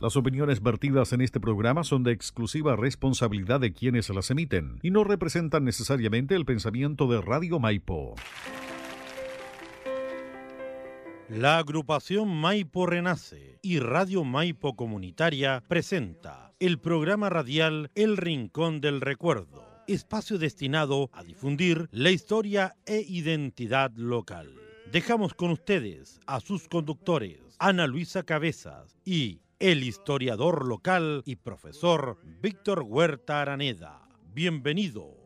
Las opiniones vertidas en este programa son de exclusiva responsabilidad de quienes las emiten y no representan necesariamente el pensamiento de Radio Maipo. La agrupación Maipo Renace y Radio Maipo Comunitaria presenta el programa radial El Rincón del Recuerdo, espacio destinado a difundir la historia e identidad local. Dejamos con ustedes a sus conductores, Ana Luisa Cabezas y el historiador local y profesor Víctor Huerta Araneda. Bienvenido.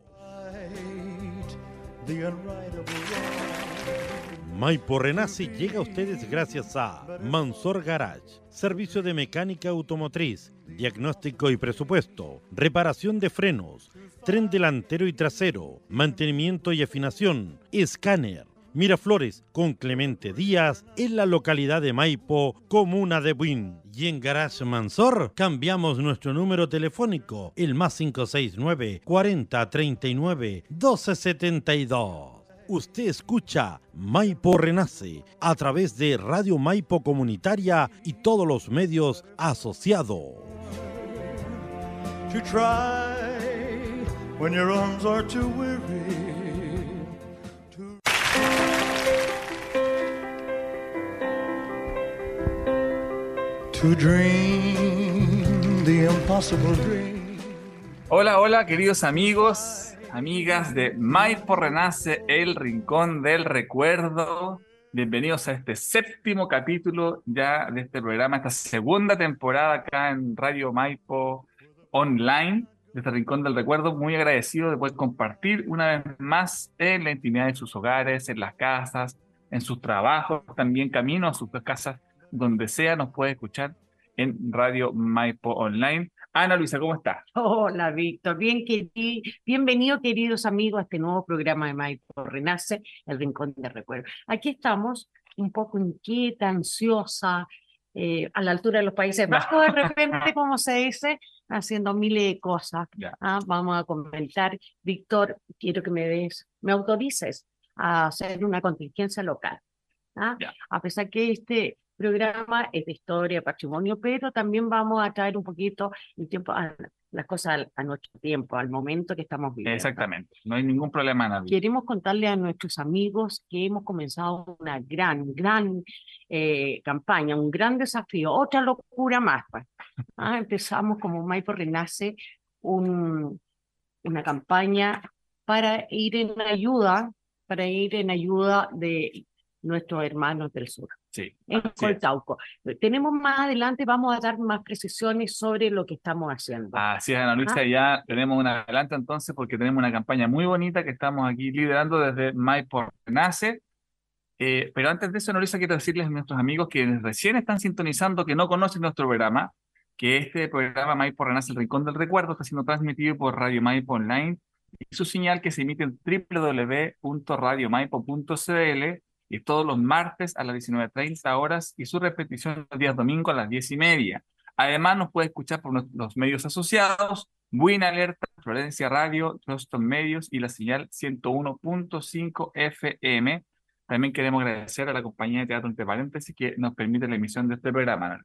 Maipo Renace llega a ustedes gracias a Mansor Garage, servicio de mecánica automotriz, diagnóstico y presupuesto, reparación de frenos, tren delantero y trasero, mantenimiento y afinación, escáner Miraflores con Clemente Díaz en la localidad de Maipo, comuna de Buin. Y en Garage Mansor cambiamos nuestro número telefónico, el más 569 40 39 1272. Usted escucha Maipo Renace a través de Radio Maipo Comunitaria y todos los medios asociados. To try when your arms are too weary. Hola, hola, queridos amigos, amigas de Maipo Renace, el rincón del recuerdo. Bienvenidos a este séptimo capítulo ya de este programa, esta segunda temporada acá en Radio Maipo Online, de este rincón del recuerdo. Muy agradecido de poder compartir una vez más en la intimidad de sus hogares, en las casas, en sus trabajos, también camino a sus casas donde sea nos puede escuchar en Radio Maipo Online. Ana Luisa, ¿cómo estás? Hola, Víctor. Bien, bienvenido, queridos amigos, a este nuevo programa de Maipo Renace, el Rincón de Recuerdo. Aquí estamos un poco inquieta, ansiosa, eh, a la altura de los Países Bajos, de repente, como se dice, haciendo miles de cosas. Ah, vamos a comentar. Víctor, quiero que me des, me autorices a hacer una contingencia local. ¿ah? A pesar que este programa es de historia, patrimonio, pero también vamos a traer un poquito el tiempo, a, las cosas a, nuestro tiempo, al momento que estamos viviendo. Exactamente, no hay ningún problema. Nadie. Queremos contarle a nuestros amigos que hemos comenzado una gran, gran eh, campaña, un gran desafío, otra locura más. Pues. Ah, empezamos como Maipo Renace un, una campaña para ir en ayuda, para ir en ayuda de nuestros hermanos del sur. Sí. En Coltauco. Tenemos más adelante, vamos a dar más precisiones sobre lo que estamos haciendo. Así es, Ana Luisa, ah. ya tenemos un adelante entonces porque tenemos una campaña muy bonita que estamos aquí liderando desde Maipo Nace. Eh, pero antes de eso, Ana Luisa, quiero decirles a nuestros amigos que recién están sintonizando, que no conocen nuestro programa, que este programa Maipo Renace, el Rincón del Recuerdo, está siendo transmitido por Radio Maipo Online y su señal que se emite en www.radiomaipo.cl y todos los martes a las 19.30 horas y su repetición los días domingo a las 10 y media. Además, nos puede escuchar por los medios asociados, Win Alerta, Florencia Radio, Truston Medios y la señal 101.5 FM. También queremos agradecer a la compañía de Teatro Entre Paréntesis que nos permite la emisión de este programa.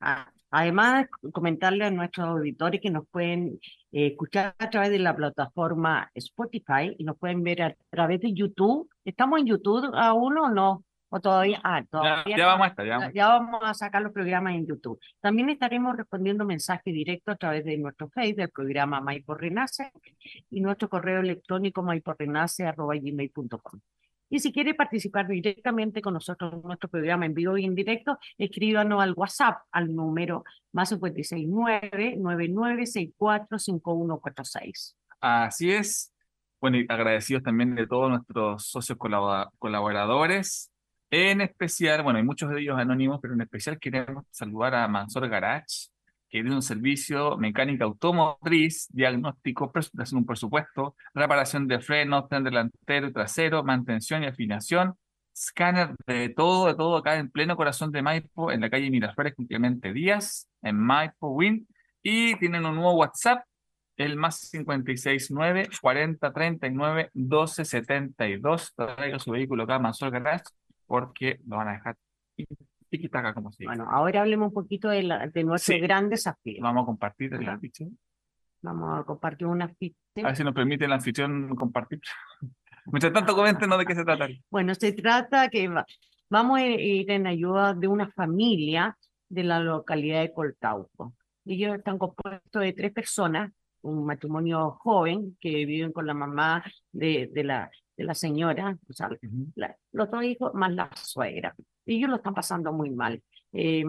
Ah, además, comentarle a nuestros auditores que nos pueden eh, escuchar a través de la plataforma Spotify y nos pueden ver a través de YouTube. ¿Estamos en YouTube aún o no? ¿O todavía? Ah, todavía. Ya, vamos a estar, ya, ya vamos a sacar los programas en YouTube. También estaremos respondiendo mensajes directos a través de nuestro Facebook del programa Maipo Renace y nuestro correo electrónico maiporrenace.gmail.com. Y si quiere participar directamente con nosotros en nuestro programa en vivo y en directo, escríbanos al WhatsApp al número más 569-9964-5146. Así es. Bueno, y agradecidos también de todos nuestros socios colaboradores. En especial, bueno, hay muchos de ellos anónimos, pero en especial queremos saludar a Mansor Garage, que un servicio mecánica automotriz, diagnóstico, presentación un presupuesto, reparación de frenos, tren delantero y trasero, mantención y afinación, escáner de todo, de todo acá en pleno corazón de Maipo, en la calle Miraflores con Díaz, en Maipo Win, y tienen un nuevo WhatsApp, el más 569 40 39 12 72. Traiga su vehículo acá a Mansor Garage porque lo van a dejar Tiki-taka, como se dice. Bueno, ahora hablemos un poquito de, la, de nuestro Sí. gran desafío. Vamos a compartir el afiche. Vamos a compartir una ficha. A ver si nos permite el anfitrión compartir. Mientras tanto, coméntenos de qué se trata. Bueno, se trata que va- vamos a ir en ayuda de una familia de la localidad de Coltauco. Ellos están compuestos de tres personas, un matrimonio joven que viven con la mamá de, de la, de la señora, o sea, Ujú. la- los dos hijos más la suegra. Ellos lo están pasando muy mal. Eh,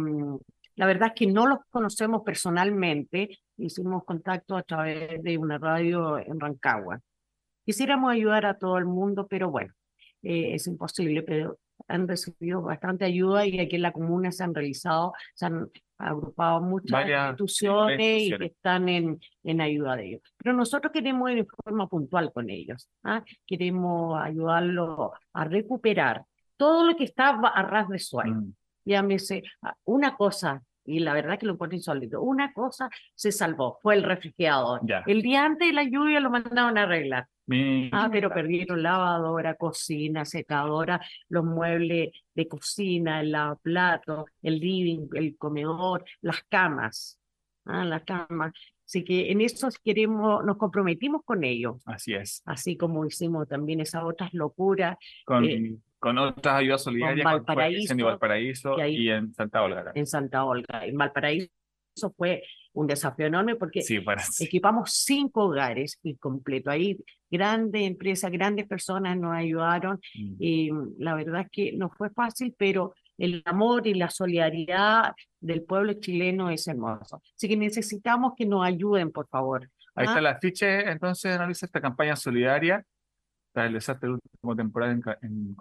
la verdad es que no los conocemos personalmente, hicimos contacto a través de una radio en Rancagua. Quisiéramos ayudar a todo el mundo, pero bueno, eh, es imposible, pero han recibido bastante ayuda y aquí en la comuna se han realizado, se han agrupado muchas Varias instituciones y que están en, en ayuda de ellos. Pero nosotros queremos ir de forma puntual con ellos, ¿ah? queremos ayudarlos a recuperar todo lo que está a ras de suelo Mm. llámese, ah, una cosa, y la verdad que lo pone insólito, una cosa se salvó, fue el refrigerador. Ya. El día antes de la lluvia lo mandaron a arreglar. Mi- Ah, pero perdieron lavadora, cocina, secadora, los muebles de cocina, el lavaplatos, el living, el comedor, las camas. Ah, las camas. Así que en eso queremos, nos comprometimos con ellos, Así es. así como hicimos también esas otras locuras Con, Eh, con otras ayudas solidarias con Valparaíso, en Valparaíso y en Santa Olga. en Santa Olga. En Valparaíso fue un desafío enorme porque Sí, equipamos cinco hogares y completo. Ahí grandes empresas, grandes personas nos ayudaron Mm. y la verdad es que no fue fácil, pero el amor y la solidaridad del pueblo chileno es hermoso. Así que necesitamos que nos ayuden, por favor. Ahí ¿ah? está el afiche, entonces analiza esta campaña solidaria para el desastre del último temporada en, en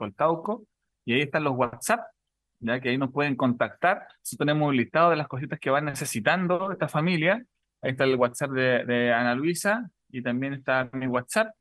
Col- Coltauco. Y ahí están los WhatsApp, ya que ahí nos pueden contactar. Nosotros tenemos un listado de las cositas que van necesitando esta familia. Ahí está el WhatsApp de, de Ana Luisa y también está mi WhatsApp,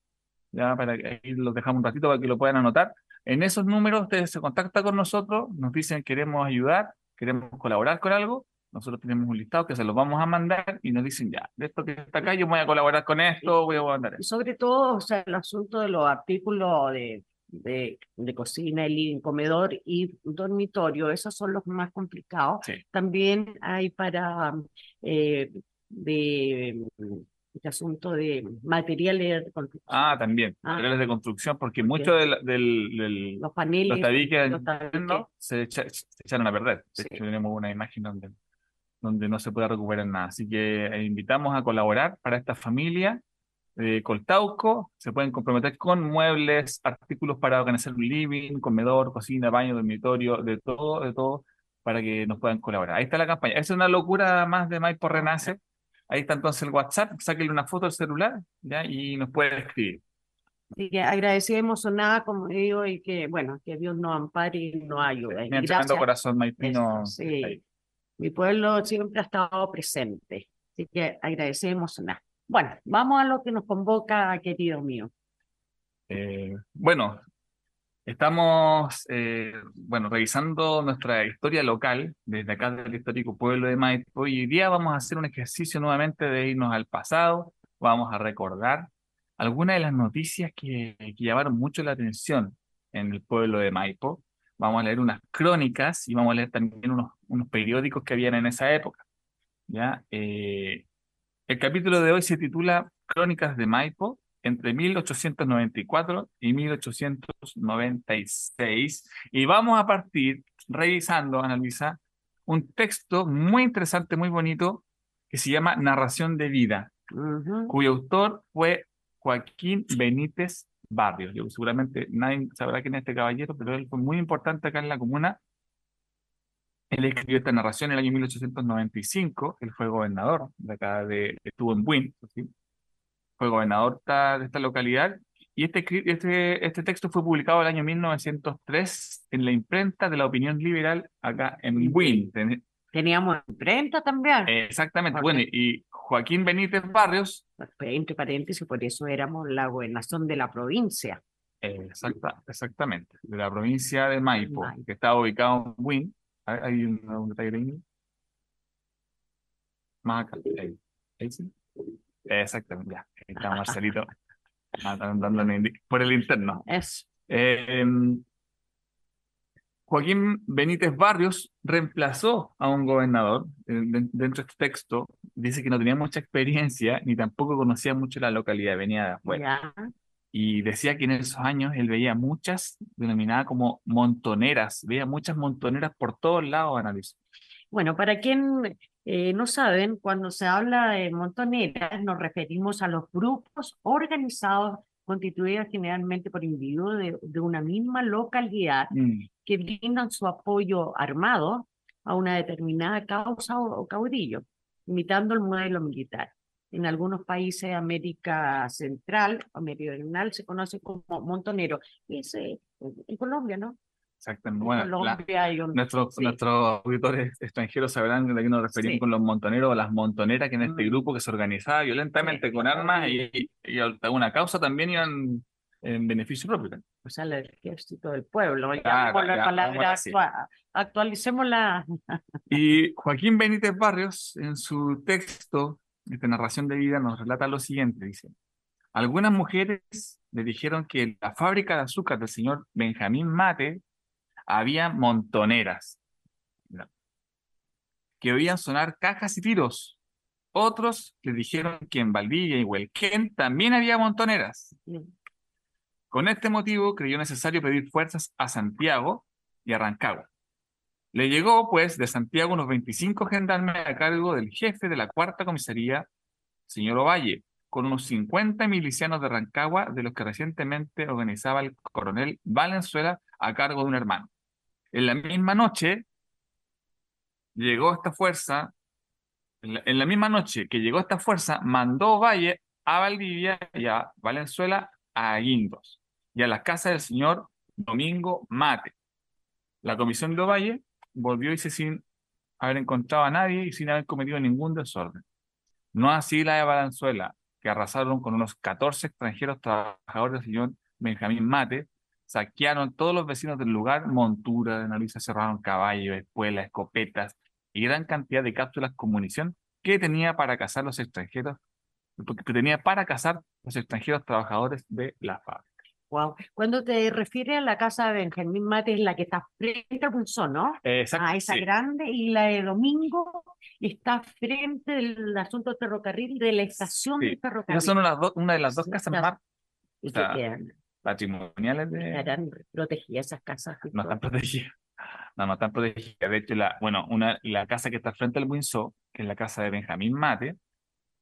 ya para que ahí los dejamos un ratito para que lo puedan anotar. En esos números ustedes se contactan con nosotros, nos dicen queremos ayudar, queremos colaborar con algo. Nosotros tenemos un listado que se los vamos a mandar y nos dicen ya, de esto que está acá, yo voy a colaborar con esto, voy a mandar esto. sobre todo, o sea, el asunto de los artículos de, de, de cocina, el living, comedor y dormitorio, esos son los más complicados. Sí. También hay para eh, de mm, este asunto de materiales de construcción, Ah, también, Ah. materiales de construcción, porque mucho del, del, del- los paneles, los tabiques los tabiques. internos se, echa- se echaron a perder. De Sí. hecho, tenemos una imagen donde, donde no se puede recuperar nada. Así que eh, invitamos a colaborar para esta familia de Coltauco. Se pueden comprometer con muebles, artículos para organizar un living, comedor, cocina, baño, dormitorio, de todo, de todo, para que nos puedan colaborar. Ahí está la campaña. Es una locura más de Maipo Renace. Ahí está entonces el WhatsApp. Sáquenle una foto al celular ¿ya? y nos puede escribir. Así que agradecida, emocionada, como digo, y que, bueno, que Dios nos ampare y nos ayude. Y gracias. corazón maipino. Sí. Mi pueblo siempre ha estado presente, así que agradecemos nada. Bueno, vamos a lo que nos convoca, querido mío. Eh, bueno, estamos eh, bueno, revisando nuestra historia local desde acá del histórico pueblo de Maipo y hoy día vamos a hacer un ejercicio nuevamente de irnos al pasado, vamos a recordar algunas de las noticias que, que llamaron mucho la atención en el pueblo de Maipo. Vamos a leer unas crónicas y vamos a leer también unos, unos periódicos que habían en esa época. ¿ya? Eh, el capítulo de hoy se titula Crónicas de Maipo entre 1894 y 1896 y vamos a partir revisando, Ana Luisa, un texto muy interesante, muy bonito que se llama Narración de Vida, cuyo autor fue Joaquín Benítez Barrios. Yo, seguramente nadie sabrá quién es este caballero, pero él fue muy importante acá en la comuna. Él escribió esta narración en el año 1895. Él fue gobernador de acá, de, estuvo en Buin, ¿sí? Fue gobernador de esta localidad. Y este, este, este texto fue publicado en el año 1903 en la imprenta de la opinión liberal acá en Buin. Ten- Teníamos imprenta también, Exactamente. Bueno, y Joaquín Benítez Barrios entre paréntesis, por eso éramos la gobernación de la provincia. Exacta, exactamente, de la provincia de Maipo, Maipo. que está ubicado en Buin. Hay un, un detalle ahí. Más acá, ahí. Ahí sí. Exactamente, ya. Ahí está Marcelito. ah, por el interno. Es Eh, em, Joaquín Benítez Barrios reemplazó a un gobernador. eh, de- Dentro de este texto dice que no tenía mucha experiencia ni tampoco conocía mucho la localidad, venía de afuera. Y decía que en esos años él veía muchas, denominadas como montoneras, veía muchas montoneras por todos lados, analizó. Bueno, para quien eh, no saben, cuando se habla de montoneras, nos referimos a los grupos organizados, constituidos generalmente por individuos de, de una misma localidad, Mm, que brindan su apoyo armado a una determinada causa o, o caudillo, imitando el modelo militar. En algunos países de América Central o Meridional se conoce como montonero. Y ese, en Colombia, ¿no? Exactamente. En Bueno, la- Colombia hay un... nuestros, sí. nuestros auditores extranjeros sabrán de qué nos referimos Sí. con los montoneros o las montoneras, que en este Mm. grupo que se organizaba violentamente Sí, con armas y, y, y a una causa también iban en beneficio propio. o sea, el ejército del pueblo. Claro, Llamamos la ya, palabra actua- actualicemos la... Y Joaquín Benítez Barrios, en su texto, esta narración de vida, nos relata lo siguiente, dice, algunas mujeres le dijeron que en la fábrica de azúcar del señor Benjamín Mate había montoneras, que oían sonar cajas y tiros. Otros le dijeron que en Valdivia y Huelquén también había montoneras. Con este motivo creyó necesario pedir fuerzas a Santiago y a Rancagua. Le llegó, pues, de Santiago unos 25 gendarmes a cargo del jefe de la cuarta comisaría, señor Ovalle, con unos 50 milicianos de Rancagua, de los que recientemente organizaba el coronel Valenzuela a cargo de un hermano. En la misma noche llegó esta fuerza, en la, misma noche que llegó esta fuerza, mandó Ovalle a Valdivia y a Valenzuela a Guindos y a la casa del señor Domingo Mate. La comisión de Ovalle volvió y se sin haber encontrado a nadie y sin haber cometido ningún desorden. No así la de Valenzuela, que arrasaron con unos 14 extranjeros trabajadores del señor Benjamín Mate, saquearon todos los vecinos del lugar, montura de narices, cerraron caballos, espuelas, escopetas y gran cantidad de cápsulas con munición que tenía para cazar los extranjeros, que tenía para cazar los extranjeros trabajadores de la fábrica. Wow. Cuando te refieres a la casa de Benjamín Mate, es la que está frente al Pulsón, ¿no? Exacto, Ah, esa sí. grande, y la de Domingo está frente del asunto del ferrocarril, de la estación Sí. del ferrocarril. Esas son unas una de las dos casas está- más y o que sea, quedan, patrimoniales de... estarán protegidas esas casas. no están protegidas. No, no están protegidas. De hecho, la, bueno, una, la casa que está frente al Windsor, que es la casa de Benjamín Mate,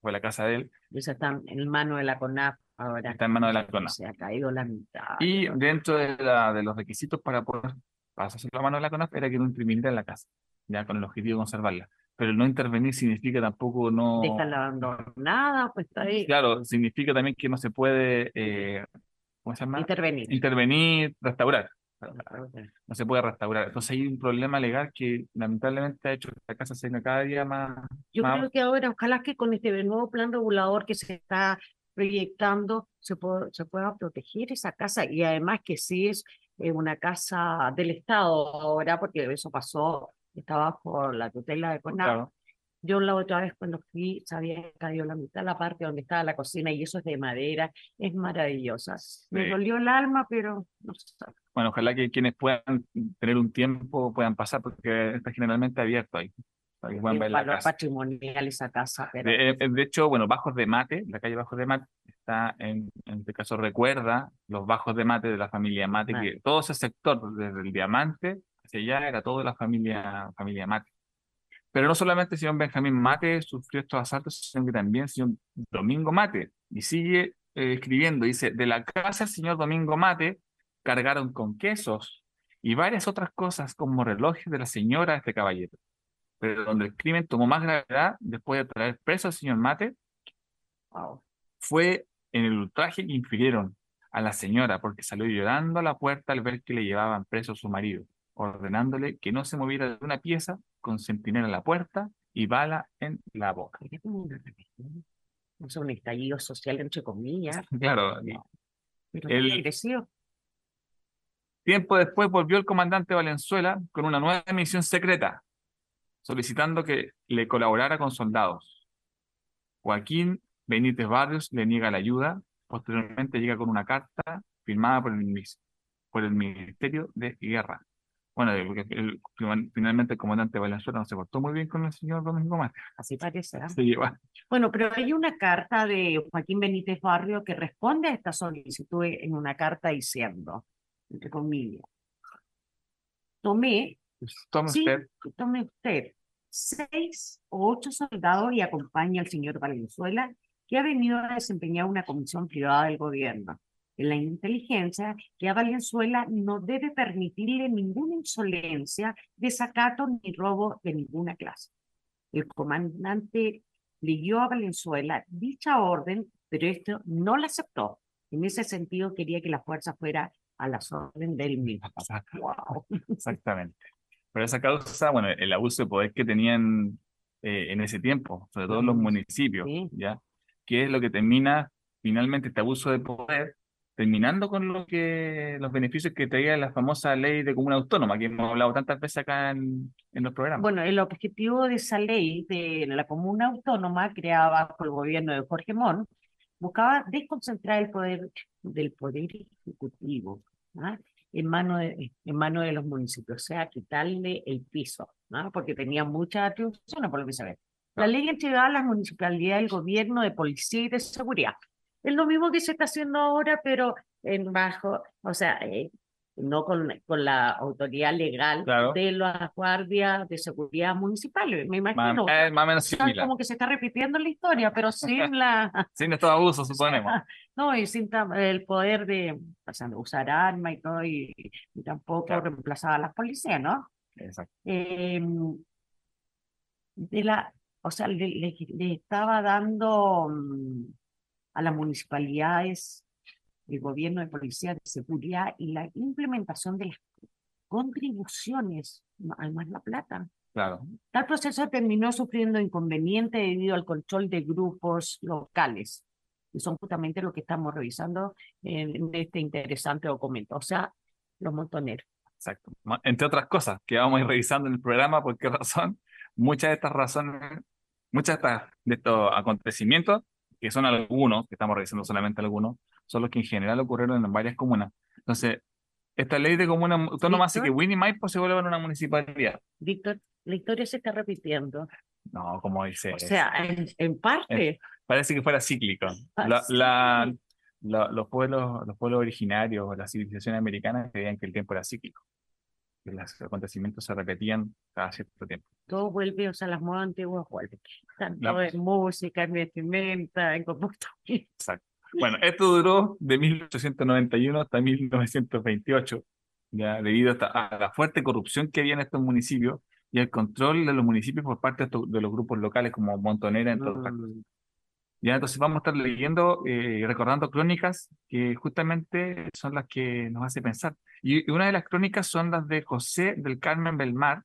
fue la casa de él, Esas están en mano de la CONAF ahora. está en manos de la CONAF. Se ha caído la mitad. Y dentro de, la, de los requisitos para poder pasarse la mano de la CONAF era que no interviniera en la casa, ya con el objetivo de conservarla. Pero no intervenir significa tampoco no... Déjala abandonada, pues está ahí. Claro, significa también que no se puede, eh, ¿cómo se llama? Intervenir. Intervenir, restaurar. No se puede restaurar. Entonces hay un problema legal que lamentablemente ha hecho que la casa se venga cada día más... Yo más- creo que ahora, ojalá que con este nuevo plan regulador que se está proyectando, se, pueda- se pueda proteger esa casa y además que sí es eh, una casa del Estado ahora, porque eso pasó, estaba bajo la tutela de CONAF. Claro. Yo la otra vez cuando fui, sabía que cayó la mitad, la parte donde estaba la cocina y eso es de madera, es maravillosa. Me Sí. dolió el alma, pero no sé. Bueno, ojalá que quienes puedan tener un tiempo puedan pasar, porque está generalmente abierto ahí, puedan Es ver la valor casa. patrimonial esa casa, pero De, eh, de hecho, bueno, Bajos de Mate, la calle Bajos de Mate, está en, en este caso recuerda los Bajos de Mate de la familia Mate, Mate. que todo ese sector, desde el Diamante hacia allá, era todo de la familia, familia Mate. Pero no solamente el señor Benjamín Mate sufrió estos asaltos, sino que también el señor Domingo Mate. Y sigue eh, escribiendo, dice, de la casa del señor Domingo Mate cargaron con quesos y varias otras cosas como relojes de la señora de este caballero. Pero donde el crimen tomó más gravedad, después de traer preso al señor Mate, fue en el ultraje que infirieron a la señora porque salió llorando a la puerta al ver que le llevaban preso a su marido, ordenándole que no se moviera de una pieza con centinela en la puerta y bala en la boca. Sé, un estallido social, entre comillas, Claro, pero El- tiempo después volvió el comandante Valenzuela con una nueva misión secreta, solicitando que le colaborara con soldados. Joaquín Benítez Barrios le niega la ayuda, posteriormente llega con una carta firmada por el, mis- por el Ministerio de Guerra, Bueno, el- el- el- finalmente el comandante Valenzuela no se portó muy bien con el señor Domingo Márquez. Así parece. ¿ah? Se lleva. Bueno, pero hay una carta de Joaquín Benítez Barrio que responde a esta solicitud en una carta diciendo, entre comillas, tomé, Tome sí, usted. tome usted, seis o ocho soldados y acompaña al señor Valenzuela, que ha venido a desempeñar una comisión privada del gobierno. En la inteligencia, que a Valenzuela no debe permitirle ninguna insolencia, desacato ni robo de ninguna clase. El comandante le dio a Valenzuela dicha orden, pero esto no la aceptó. En ese sentido, quería que la fuerza fuera a las órdenes del mismo. Wow. Exactamente. Por esa causa, bueno, el abuso de poder que tenían eh, en ese tiempo, sobre todo en los Mm, municipios, sí. ¿ya? Que es lo que termina finalmente este abuso de poder, terminando con lo que los beneficios que traía la famosa ley de comuna autónoma, que hemos hablado tantas veces acá en, en los programas. Bueno, el objetivo de esa ley de la comuna autónoma creada bajo el gobierno de Jorge Montt buscaba desconcentrar el poder del poder ejecutivo ¿ah? En mano de, en mano de los municipios, o sea, quitarle el piso, ¿no? porque tenía muchas atribuciones, por lo que se ve. La ley entregaba a las municipalidades el gobierno de policía y de seguridad. Es lo mismo que se está haciendo ahora, pero en bajo, o sea, eh, no con, con la autoridad legal Claro. de las guardias de seguridad municipales, me imagino. es más o menos similar. como que se está repitiendo la historia, pero sin la, Sin estos abusos, suponemos. no, y sin el poder de o sea, usar armas y todo, y, y tampoco Claro. reemplazar a las policías, ¿no? Exacto. Eh, de la, o sea, le, le- le estaba dando mm, a las municipalidades el gobierno de policía de seguridad y la implementación de las contribuciones, además la plata. Claro. Tal proceso terminó sufriendo inconvenientes debido al control de grupos locales, y son justamente lo que estamos revisando en, este interesante documento, o sea, los montoneros. Exacto. Entre otras cosas que vamos a ir revisando en el programa, ¿por qué razón? Muchas de estas razones, muchas de, estas- de estos acontecimientos, que son algunos, que estamos revisando solamente algunos, son los que en general ocurrieron en varias comunas. Entonces, esta ley de comuna autónoma hace que. Winnie Maipo se vuelva una municipalidad. Víctor, la historia se está repitiendo. No, como dice, O sea, en, en parte, parece que fuera cíclico. Ah, La- sí. la- la- los pueblos, los pueblos originarios, las civilizaciones americanas creían que el tiempo era cíclico, que los acontecimientos se repetían cada cierto tiempo. todo vuelve, o sea, las modas antiguas vuelven. Tanto en música, en vestimenta, en comportamiento. Exacto. Bueno, esto duró de 1891 hasta 1928, ya debido a la fuerte corrupción que había en estos municipios y el control de los municipios por parte de, los grupos locales como Montonera, entre otras cosas. Mm, Ya, entonces vamos a estar leyendo eh, y recordando crónicas que justamente son las que nos hace pensar. Y una de las crónicas son las de José del Carmen Belmar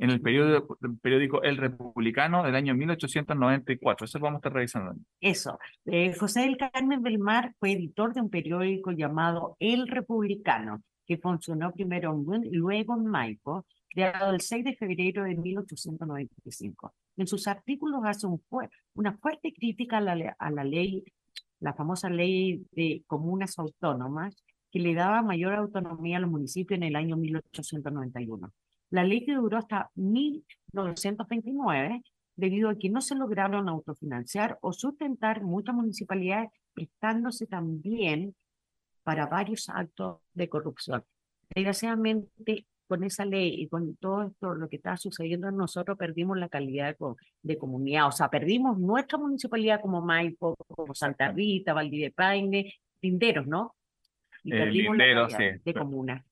en el periódico, el periódico El Republicano del año 1894. Eso lo vamos a estar revisando. Eso. Eh, José del Carmen Belmar fue editor de un periódico llamado El Republicano, que funcionó primero en y luego en Maipo, creado el 6 de febrero de 1895. En sus artículos hace un fue- una fuerte crítica a la, a la ley, la famosa ley de comunas autónomas, que le daba mayor autonomía a los municipios en el año 1891. La ley que duró hasta 1929 debido a que no se lograron autofinanciar o sustentar muchas municipalidades, prestándose también para varios actos de corrupción. Desgraciadamente, con esa ley y con todo esto, lo que está sucediendo, nosotros perdimos la calidad de, co- de comunidad, o sea, perdimos nuestra municipalidad como Maipo, como Santa Rita, Valdivipaine, Linderos, ¿no? Y Eh, perdimos Linderos, la calidad sí. de comuna.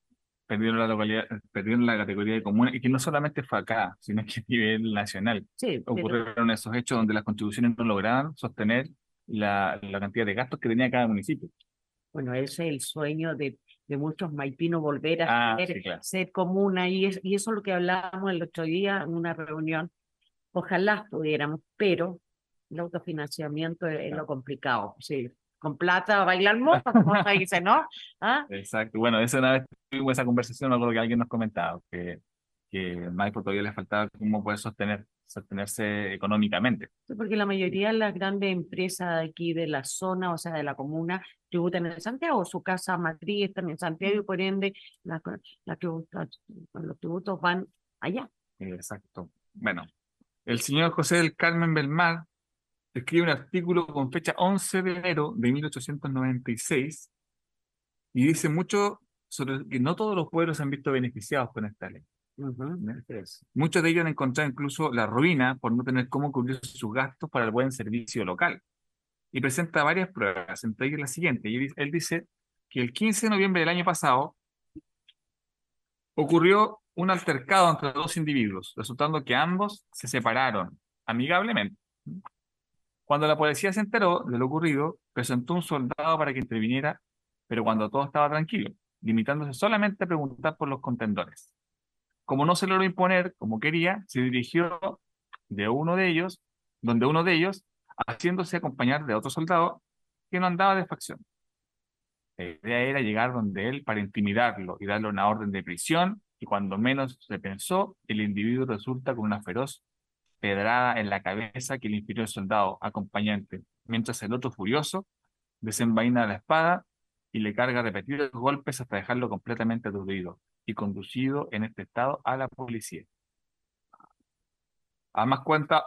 Perdieron la localidad, perdieron la categoría de comuna y que no solamente fue acá, sino que a nivel nacional. Sí, pero- Ocurrieron esos hechos donde las contribuciones no lograban sostener la, la cantidad de gastos que tenía cada municipio. Bueno, ese es el sueño de, de muchos maipinos volver a Ah, ser, sí, claro. ser comuna y, es, y eso es lo que hablábamos el otro día en una reunión. Ojalá pudiéramos, pero el autofinanciamiento es, es lo complicado. Sí, con plata bailar mofa, como se dice, ¿no? ¿Ah? Exacto. Bueno, esa una vez tuvimos esa conversación, me acuerdo que alguien nos comentaba que, que Maipo todavía le faltaba cómo poder sostener sostenerse económicamente. Sí, porque la mayoría de las grandes empresas de aquí de la zona, o sea, de la comuna, tributan en Santiago, su casa matriz está en Santiago y por ende la, la tributa- los tributos van allá. Exacto. Bueno, el señor José del Carmen Belmar escribe un artículo con fecha 11 de enero de 1896 y dice mucho sobre que no todos los pueblos se han visto beneficiados con esta ley. Muchos de ellos han encontrado incluso la ruina por no tener cómo cubrir sus gastos para el buen servicio local. Y presenta varias pruebas, entre ellas la siguiente. Y él dice que el 15 de noviembre del año pasado ocurrió un altercado entre dos individuos, resultando que ambos se separaron amigablemente. Cuando la policía se enteró de lo ocurrido, presentó un soldado para que interviniera, pero cuando todo estaba tranquilo, limitándose solamente a preguntar por los contendores. Como no se logró imponer como quería, se dirigió de uno de ellos, donde uno de ellos, haciéndose acompañar de otro soldado que no andaba de facción. La idea era llegar donde él para intimidarlo y darle una orden de prisión, y cuando menos se pensó, el individuo resulta con una feroz pedrada en la cabeza que le infirió el soldado acompañante, mientras el otro furioso desenvaina la espada y le carga repetidos golpes hasta dejarlo completamente aturdido y conducido en este estado a la policía. Además cuenta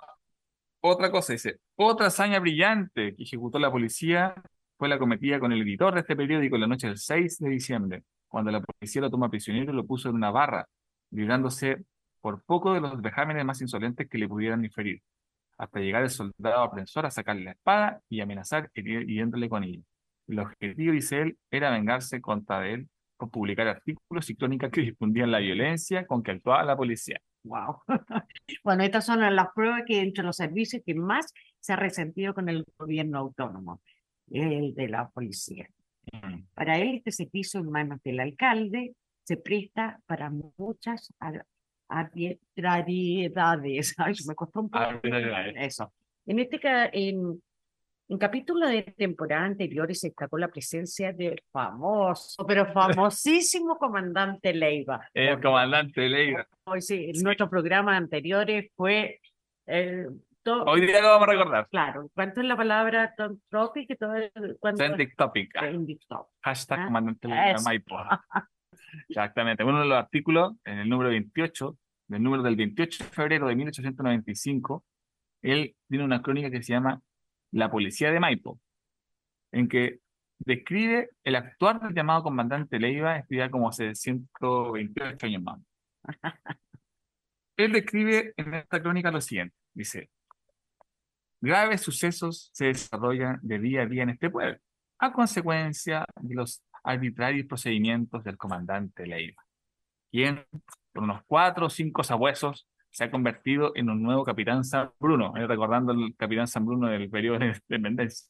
otra cosa, dice, otra hazaña brillante que ejecutó la policía fue la cometida con el editor de este periódico la noche del 6 de diciembre, cuando la policía lo toma prisionero y lo puso en una barra, librándose por poco de los vejámenes más insolentes que le pudieran inferir, hasta llegar el soldado aprensor a sacarle la espada y amenazar hiri- hiriéndole con ella. El objetivo, dice él, era vengarse contra él por publicar artículos y crónicas que difundían la violencia con que actuaba la policía. Wow. Bueno, estas son las pruebas que entre los servicios que más se ha resentido con el gobierno autónomo, el de la policía. Mm. Para él, este servicio en manos del alcalde se presta para muchas arbitrariedades. Ay, me costó un poco. Arbitrariedades. Eso. En este en, en capítulo de temporada anteriores se destacó la presencia del famoso, pero famosísimo comandante Leiva. El comandante Leiva. Hoy sí, en nuestros programas anteriores fue eh, todo, Hoy día lo vamos a recordar. claro, ¿cuánto es la palabra topic? Todo el- Trending topic. trending topic. Hashtag Ah, comandante Leiva. Maipo. Exactamente. Uno de los artículos, en el número 28, del número del 28 de febrero de 1895, él tiene una crónica que se llama La Policía de Maipo, en que describe el actuar del llamado comandante Leiva, ya como hace 128 años más. Él describe en esta crónica lo siguiente, dice, graves sucesos se desarrollan de día a día en este pueblo, a consecuencia de los arbitrarios procedimientos del comandante Leiva, quien, por unos cuatro o cinco sabuesos, se ha convertido en un nuevo capitán San Bruno, eh, recordando el capitán San Bruno del periodo de independencia,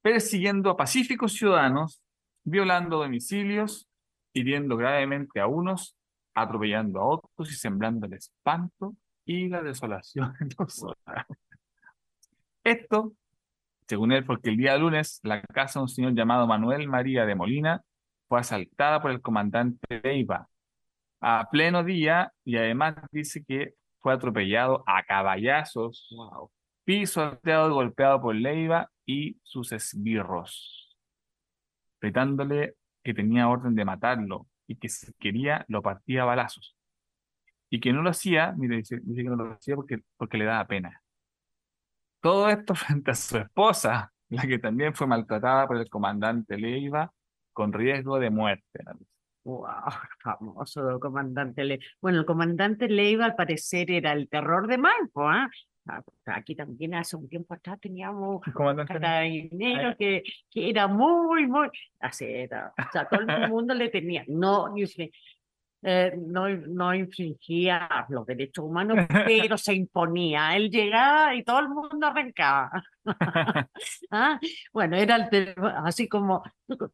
persiguiendo a pacíficos ciudadanos, violando domicilios, hiriendo gravemente a unos, atropellando a otros y sembrando el espanto y la desolación en los. Esto, según él, porque el día lunes la casa de un señor llamado Manuel María de Molina fue asaltada por el comandante Leiva a pleno día y además dice que fue atropellado a caballazos, pisoteado y golpeado por Leiva y sus esbirros, gritándole que tenía orden de matarlo y que si quería lo partía a balazos. Y que no lo hacía, mire, dice, dice que no lo hacía porque, porque le daba pena. Todo esto frente a su esposa, la que también fue maltratada por el comandante Leiva con riesgo de muerte. Wow, famoso comandante Leiva. Bueno, el comandante Leiva al parecer era el terror de Maipo, ¿ah? Ah, Aquí también hace un tiempo atrás teníamos comandante carabinero que, que era muy, muy, así era, o sea, todo el mundo le tenía, no, eh, no, no infringía los derechos humanos, pero se imponía, él llegaba y todo el mundo arrancaba. Ah, Bueno, era el así como,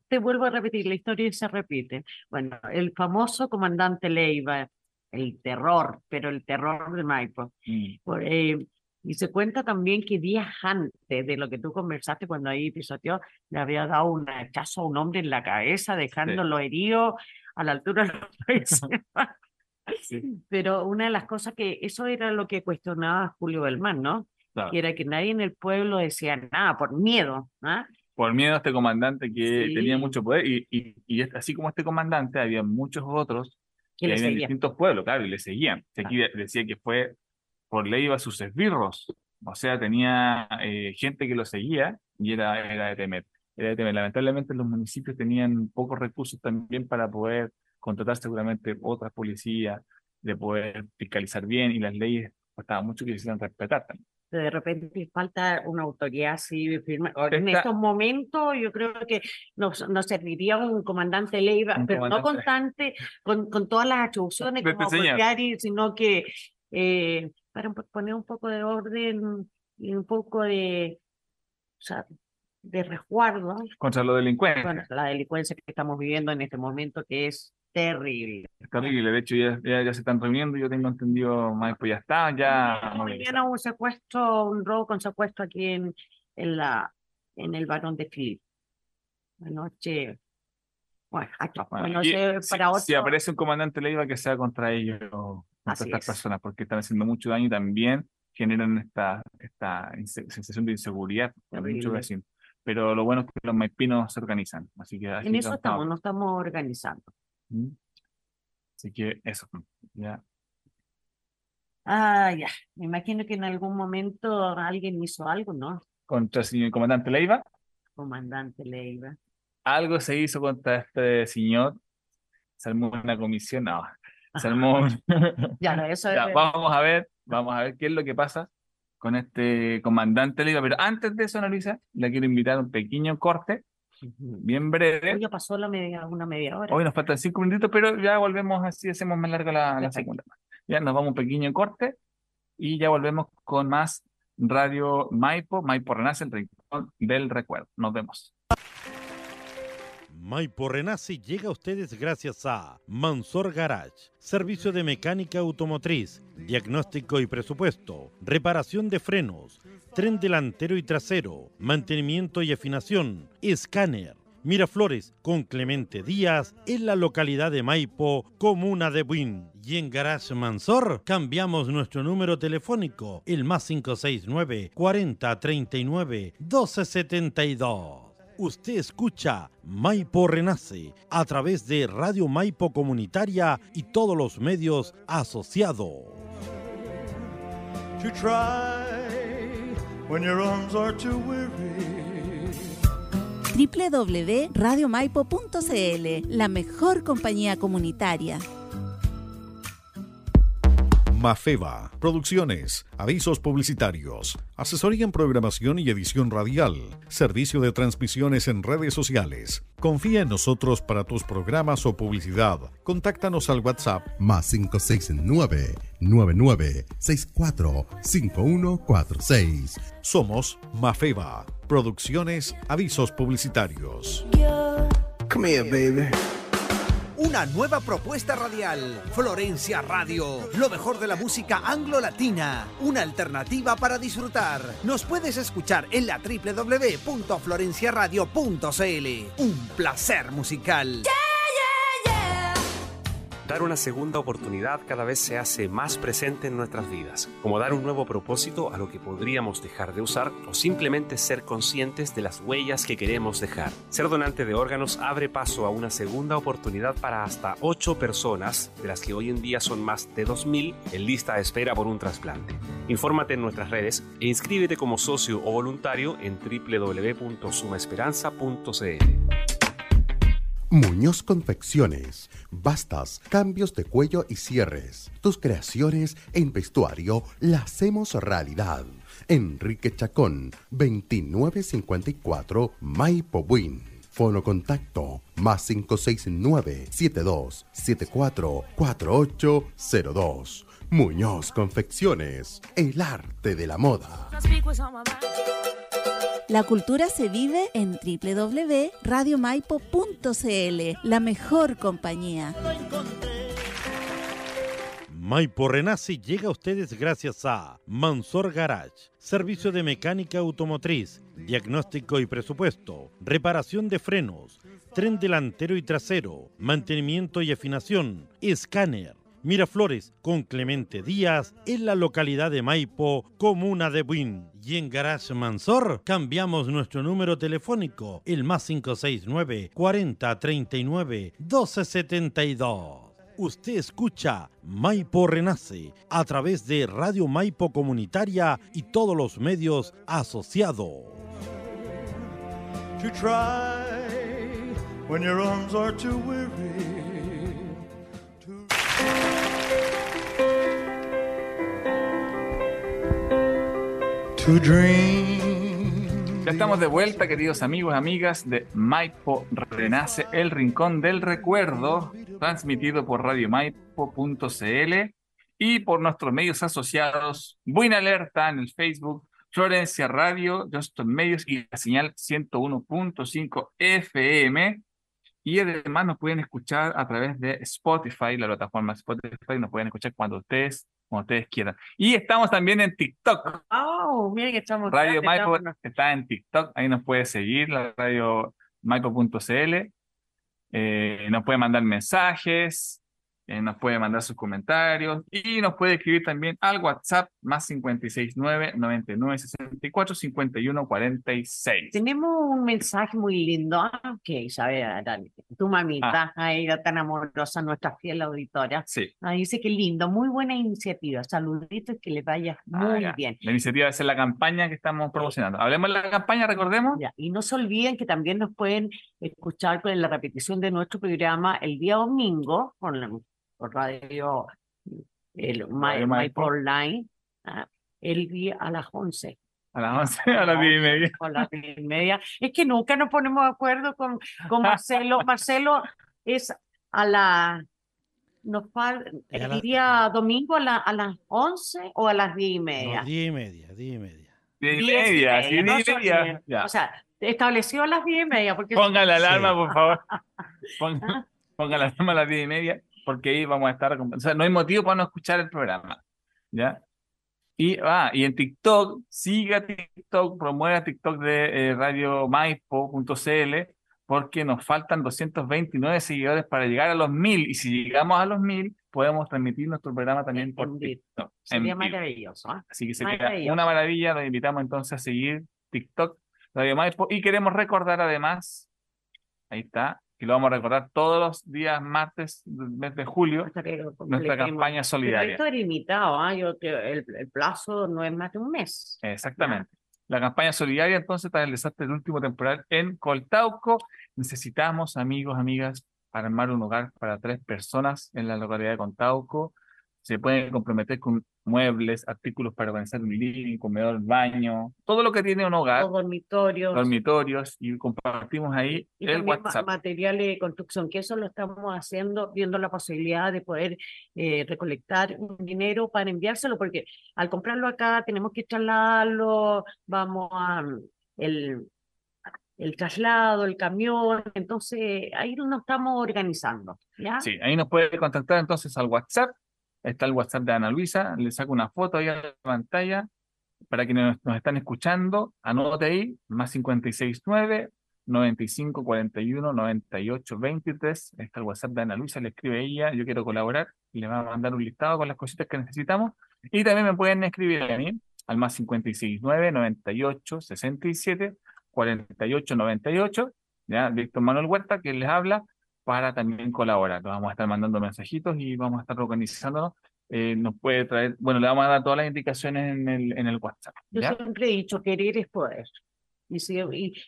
te vuelvo a repetir, la historia se repite. Bueno, el famoso comandante Leiva, el terror, pero el terror de Maipo. Mm. Eh, y se cuenta también que días antes de lo que tú conversaste cuando ahí pisoteó, le había dado un hachazo a un hombre en la cabeza, dejándolo herido a la altura de los. Sí, Pero una de las cosas que, eso era lo que cuestionaba Julio Belmán, ¿no? claro. Que era que nadie en el pueblo decía nada por miedo, ¿ah? Por miedo a este comandante que Sí. tenía mucho poder y, y, y así como este comandante, había muchos otros Que que le en distintos pueblos, claro, y le seguían. Si Aquí de- decía que fue por ley a sus esbirros, o sea, tenía eh, gente que lo seguía y era, era de temer. Era de temer. Lamentablemente los municipios tenían pocos recursos también para poder contratar seguramente otras policías, de poder fiscalizar bien y las leyes costaba mucho que se hicieran respetar también. de repente falta una autoridad así firme. Ahora, En estos momentos yo creo que nos, nos serviría un comandante Leiva, Un pero no comandante. constante, con, con todas las atribuciones como y- sino que eh, para poner un poco de orden y un poco de, o sea, de resguardo Contra los delincuentes. contra la delincuencia que estamos viviendo en este momento, que es terrible. Es terrible, de hecho ya, ya, ya se están reuniendo, yo tengo entendido, más pues ya está, ya. Mañana un secuestro, un robo con secuestro aquí en, en la en el Barón de Philip. Anoche, bueno, aquí, Ah, bueno, bueno, y ese si, para otro. si aparece un comandante Leiva que sea contra ellos, Así estas es. personas, porque están haciendo mucho daño y también generan esta, esta sensación de inseguridad. Pero lo bueno es que los maipinos se organizan, así que en eso estamos, nos estamos organizando. ¿Mm? Así que eso, ya. Ah, ya, me imagino que en algún momento alguien hizo algo, ¿no? Contra el señor comandante Leiva, Comandante Leiva. algo se hizo contra este señor, se armó una comisión, no, se armó un- Ya, no, eso Ya, es. vamos a ver, vamos a ver qué es lo que pasa con este comandante Leiva. Pero antes de eso, Ana Luisa, la quiero invitar a un pequeño corte, bien breve. Hoy ya pasó la media, una media hora. Hoy nos faltan cinco minutitos, pero ya volvemos así, hacemos más larga la, segunda. Ya nos vamos a un pequeño corte y ya volvemos con más Radio Maipo, Maipo Renace, el rincón del recuerdo. Nos vemos. Maipo Renace llega a ustedes gracias a Mansor Garage, servicio de mecánica automotriz, diagnóstico y presupuesto, reparación de frenos, tren delantero y trasero, mantenimiento y afinación, escáner. Miraflores con Clemente Díaz en la localidad de Maipo, comuna de Buin. Y en Garage Mansor cambiamos nuestro número telefónico, el más 569 40 39 1272. Usted escucha Maipo Renace a través de Radio Maipo Comunitaria y todos los medios asociados. to www.radiomaipo.cl, la mejor compañía comunitaria. Mafeva, producciones, avisos publicitarios, asesoría en programación y edición radial, servicio de transmisiones en redes sociales. Confía en nosotros para tus programas o publicidad. Contáctanos al WhatsApp más 569 9964 5146. Somos Mafeva, producciones, avisos publicitarios. Come here, baby. Una nueva propuesta radial. Florencia Radio. Lo mejor de la música anglo-latina. Una alternativa para disfrutar. Nos puedes escuchar en la www.florenciaradio.cl. Un placer musical. Dar una segunda oportunidad cada vez se hace más presente en nuestras vidas, como dar un nuevo propósito a lo que podríamos dejar de usar o simplemente ser conscientes de las huellas que queremos dejar. Ser donante de órganos abre paso a una segunda oportunidad para hasta 8 personas, de las que hoy en día son más de 2.000 en lista de espera por un trasplante. Infórmate en nuestras redes e inscríbete como socio o voluntario en www.sumaesperanza.cl. Muñoz Confecciones. Bastas, cambios de cuello y cierres. Tus creaciones en vestuario las hacemos realidad. Enrique Chacón, 2954 Maipo Buin. Fono contacto más 569 7274 4802. Muñoz Confecciones. El arte de la moda. La cultura se vive en www.radiomaipo.cl, la mejor compañía. Maipo Renace llega a ustedes gracias a Mansor Garage, servicio de mecánica automotriz, diagnóstico y presupuesto, reparación de frenos, tren delantero y trasero, mantenimiento y afinación, escáner. Miraflores con Clemente Díaz en la localidad de Maipo, comuna de Buin. Y en Garage Mansor cambiamos nuestro número telefónico, el más 569 40 39 1272. Usted escucha Maipo Renace a través de Radio Maipo Comunitaria y todos los medios asociados. Ya estamos de vuelta, queridos amigos, amigas de Maipo Renace, el rincón del recuerdo, transmitido por radiomaipo.cl y por nuestros medios asociados, Buena Alerta en el Facebook, Florencia Radio, Justin Medios y la señal 101.5 FM. Y además nos pueden escuchar a través de Spotify, la plataforma Spotify, nos pueden escuchar cuando ustedes, cuando ustedes quieran. Y estamos también en TikTok. Oh, mira que estamos. Radio Maipo está en TikTok, ahí nos puede seguir, la radio maipo.cl. Eh, nos puede mandar mensajes, eh, nos puede mandar sus comentarios y nos puede escribir también al WhatsApp más 569 99 64 51 46. Tenemos un mensaje muy lindo. Ah, Ok, Isabel. Tu mamita, ahí la tan amorosa, nuestra fiel auditora. Sí. Ah, dice que lindo, muy buena iniciativa. Saluditos, que le vaya muy Ah, ya. bien. La iniciativa es la campaña que estamos promocionando. Hablemos de la campaña, recordemos. Ya, Y no se olviden que también nos pueden escuchar con la repetición de nuestro programa el día domingo por, la- radio el Maipo Maipo. Online, ah, el día a las 11. A las 11, a las 10 y media. A las 10 y media. Es que nunca nos ponemos de acuerdo con, con Marcelo. Marcelo es a la... Nos el la- día domingo a, la- a las 11 o a las 10 y No, media. diez y media, diez y media. 10 y Diez y media, sí, media, no 10 y media. Ya. O sea, estableció a las 10 y media. Porque Ponga la alarma, Sí. por favor. Ponga, ponga la alarma a las 10 y media, porque ahí vamos a estar. O sea, no hay motivo para no escuchar el programa. ¿Ya? Y, ah, y en TikTok, siga TikTok, promueva TikTok de eh, radiomaipo.cl, porque nos faltan 229 seguidores para llegar a los 1000. Y si llegamos a los 1000, podemos transmitir nuestro programa también En- por. TikTok. sería maravilloso. ¿ah? Así que sería una maravilla. Los invitamos entonces a seguir TikTok, Radio Maipo. Y queremos recordar además, ahí está, que lo vamos a recordar todos los días martes del mes de julio, nuestra campaña Pero solidaria. esto era limitado, ¿ah? Yo el, el plazo no es más de un mes. Exactamente. La campaña solidaria entonces para el desastre del último temporal en Coltauco. Necesitamos, amigos, amigas, armar un hogar para tres personas en la localidad de Coltauco. Se pueden comprometer con muebles, artículos para organizar un living, comedor, baño, todo lo que tiene un hogar, Los dormitorios. dormitorios, y compartimos ahí y el WhatsApp. materiales de construcción, que eso lo estamos haciendo, viendo la posibilidad de poder eh, recolectar un dinero para enviárselo, porque al comprarlo acá tenemos que trasladarlo, vamos a mm, el, el traslado, el camión, entonces ahí nos estamos organizando, ¿ya? Sí, ahí nos puede contactar entonces al WhatsApp. Está el WhatsApp de Ana Luisa. Le saco una foto ahí a la pantalla para quienes nos, nos están escuchando. Anote ahí, más 569 95 41 98 23. Está el WhatsApp de Ana Luisa. Le escribe ella, yo quiero colaborar. Y le va a mandar un listado con las cositas que necesitamos. Y también me pueden escribir a mí al más 569 98 67 48 98. Ya, Víctor Manuel Huerta, que les habla para también colaborar. Nos vamos a estar mandando mensajitos y vamos a estar organizándonos. Eh, nos puede traer, bueno, le vamos a dar todas las indicaciones en el, en el WhatsApp. Yo ¿ya? siempre he dicho, querer es poder. Y, si-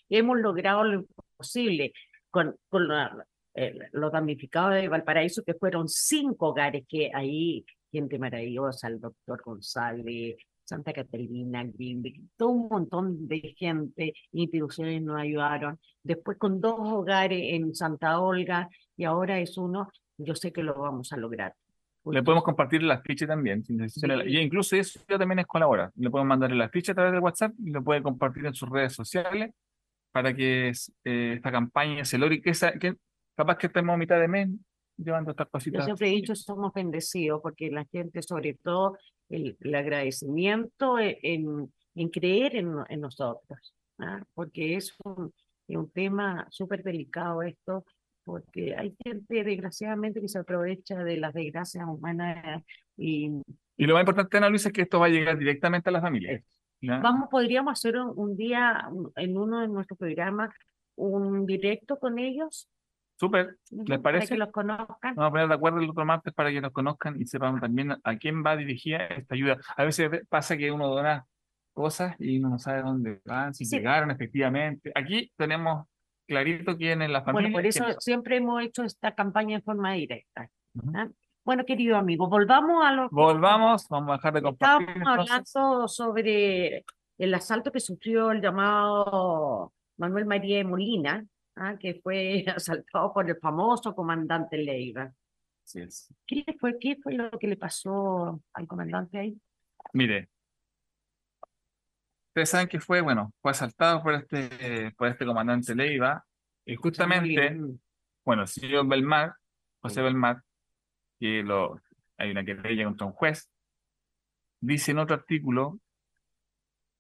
y hemos logrado lo imposible con, con la- eh, los damnificados de Valparaíso, que fueron cinco hogares que ahí, gente maravillosa, el doctor González, Santa Catalina, Greenberg, todo un montón de gente, instituciones nos ayudaron. Después con dos hogares en Santa Olga y ahora es uno, yo sé que lo vamos a lograr. Le podemos compartir las fichas también. Sí. Y incluso eso también es colaborar. Le podemos mandar las fichas a través del WhatsApp y lo puede compartir en sus redes sociales para que eh, esta campaña se logre que, esa- que capaz que estemos a mitad de mes llevando estas Yo cositas. siempre he dicho, somos bendecidos porque la gente, sobre todo, el, el agradecimiento e- en, en creer en, no- en nosotros, ¿ah? porque es un, un tema súper delicado esto, porque hay gente desgraciadamente que se aprovecha de las desgracias humanas y, Y lo más importante, Ana Luisa, es que esto va a llegar directamente a las familias. ¿ya? Vamos, podríamos hacer un, un día en uno de nuestros programas un directo con ellos, Súper, ¿les para parece? que los conozcan. Vamos a poner de acuerdo el otro martes para que nos conozcan y sepan también a quién va dirigida esta ayuda. A veces ve- pasa que uno dona cosas y uno no sabe dónde van, si Sí. llegaron efectivamente. Aquí tenemos clarito quién es la familia. Bueno, por eso siempre hemos hecho esta campaña en forma directa. ¿ah? Bueno, querido amigo, volvamos a lo que Volvamos, vamos a dejar de compartir. estábamos entonces. hablando sobre el asalto que sufrió el llamado Manuel María de Molina, ¿ah? que fue asaltado por el famoso comandante Leiva. Así es. ¿Qué fue, qué fue lo que le pasó al comandante ahí? Mire, ustedes saben que fue, bueno, fue asaltado por este, por este comandante Leiva y justamente, bueno, el señor Belmar, José Belmar, que lo, hay una querella contra un juez, dice en otro artículo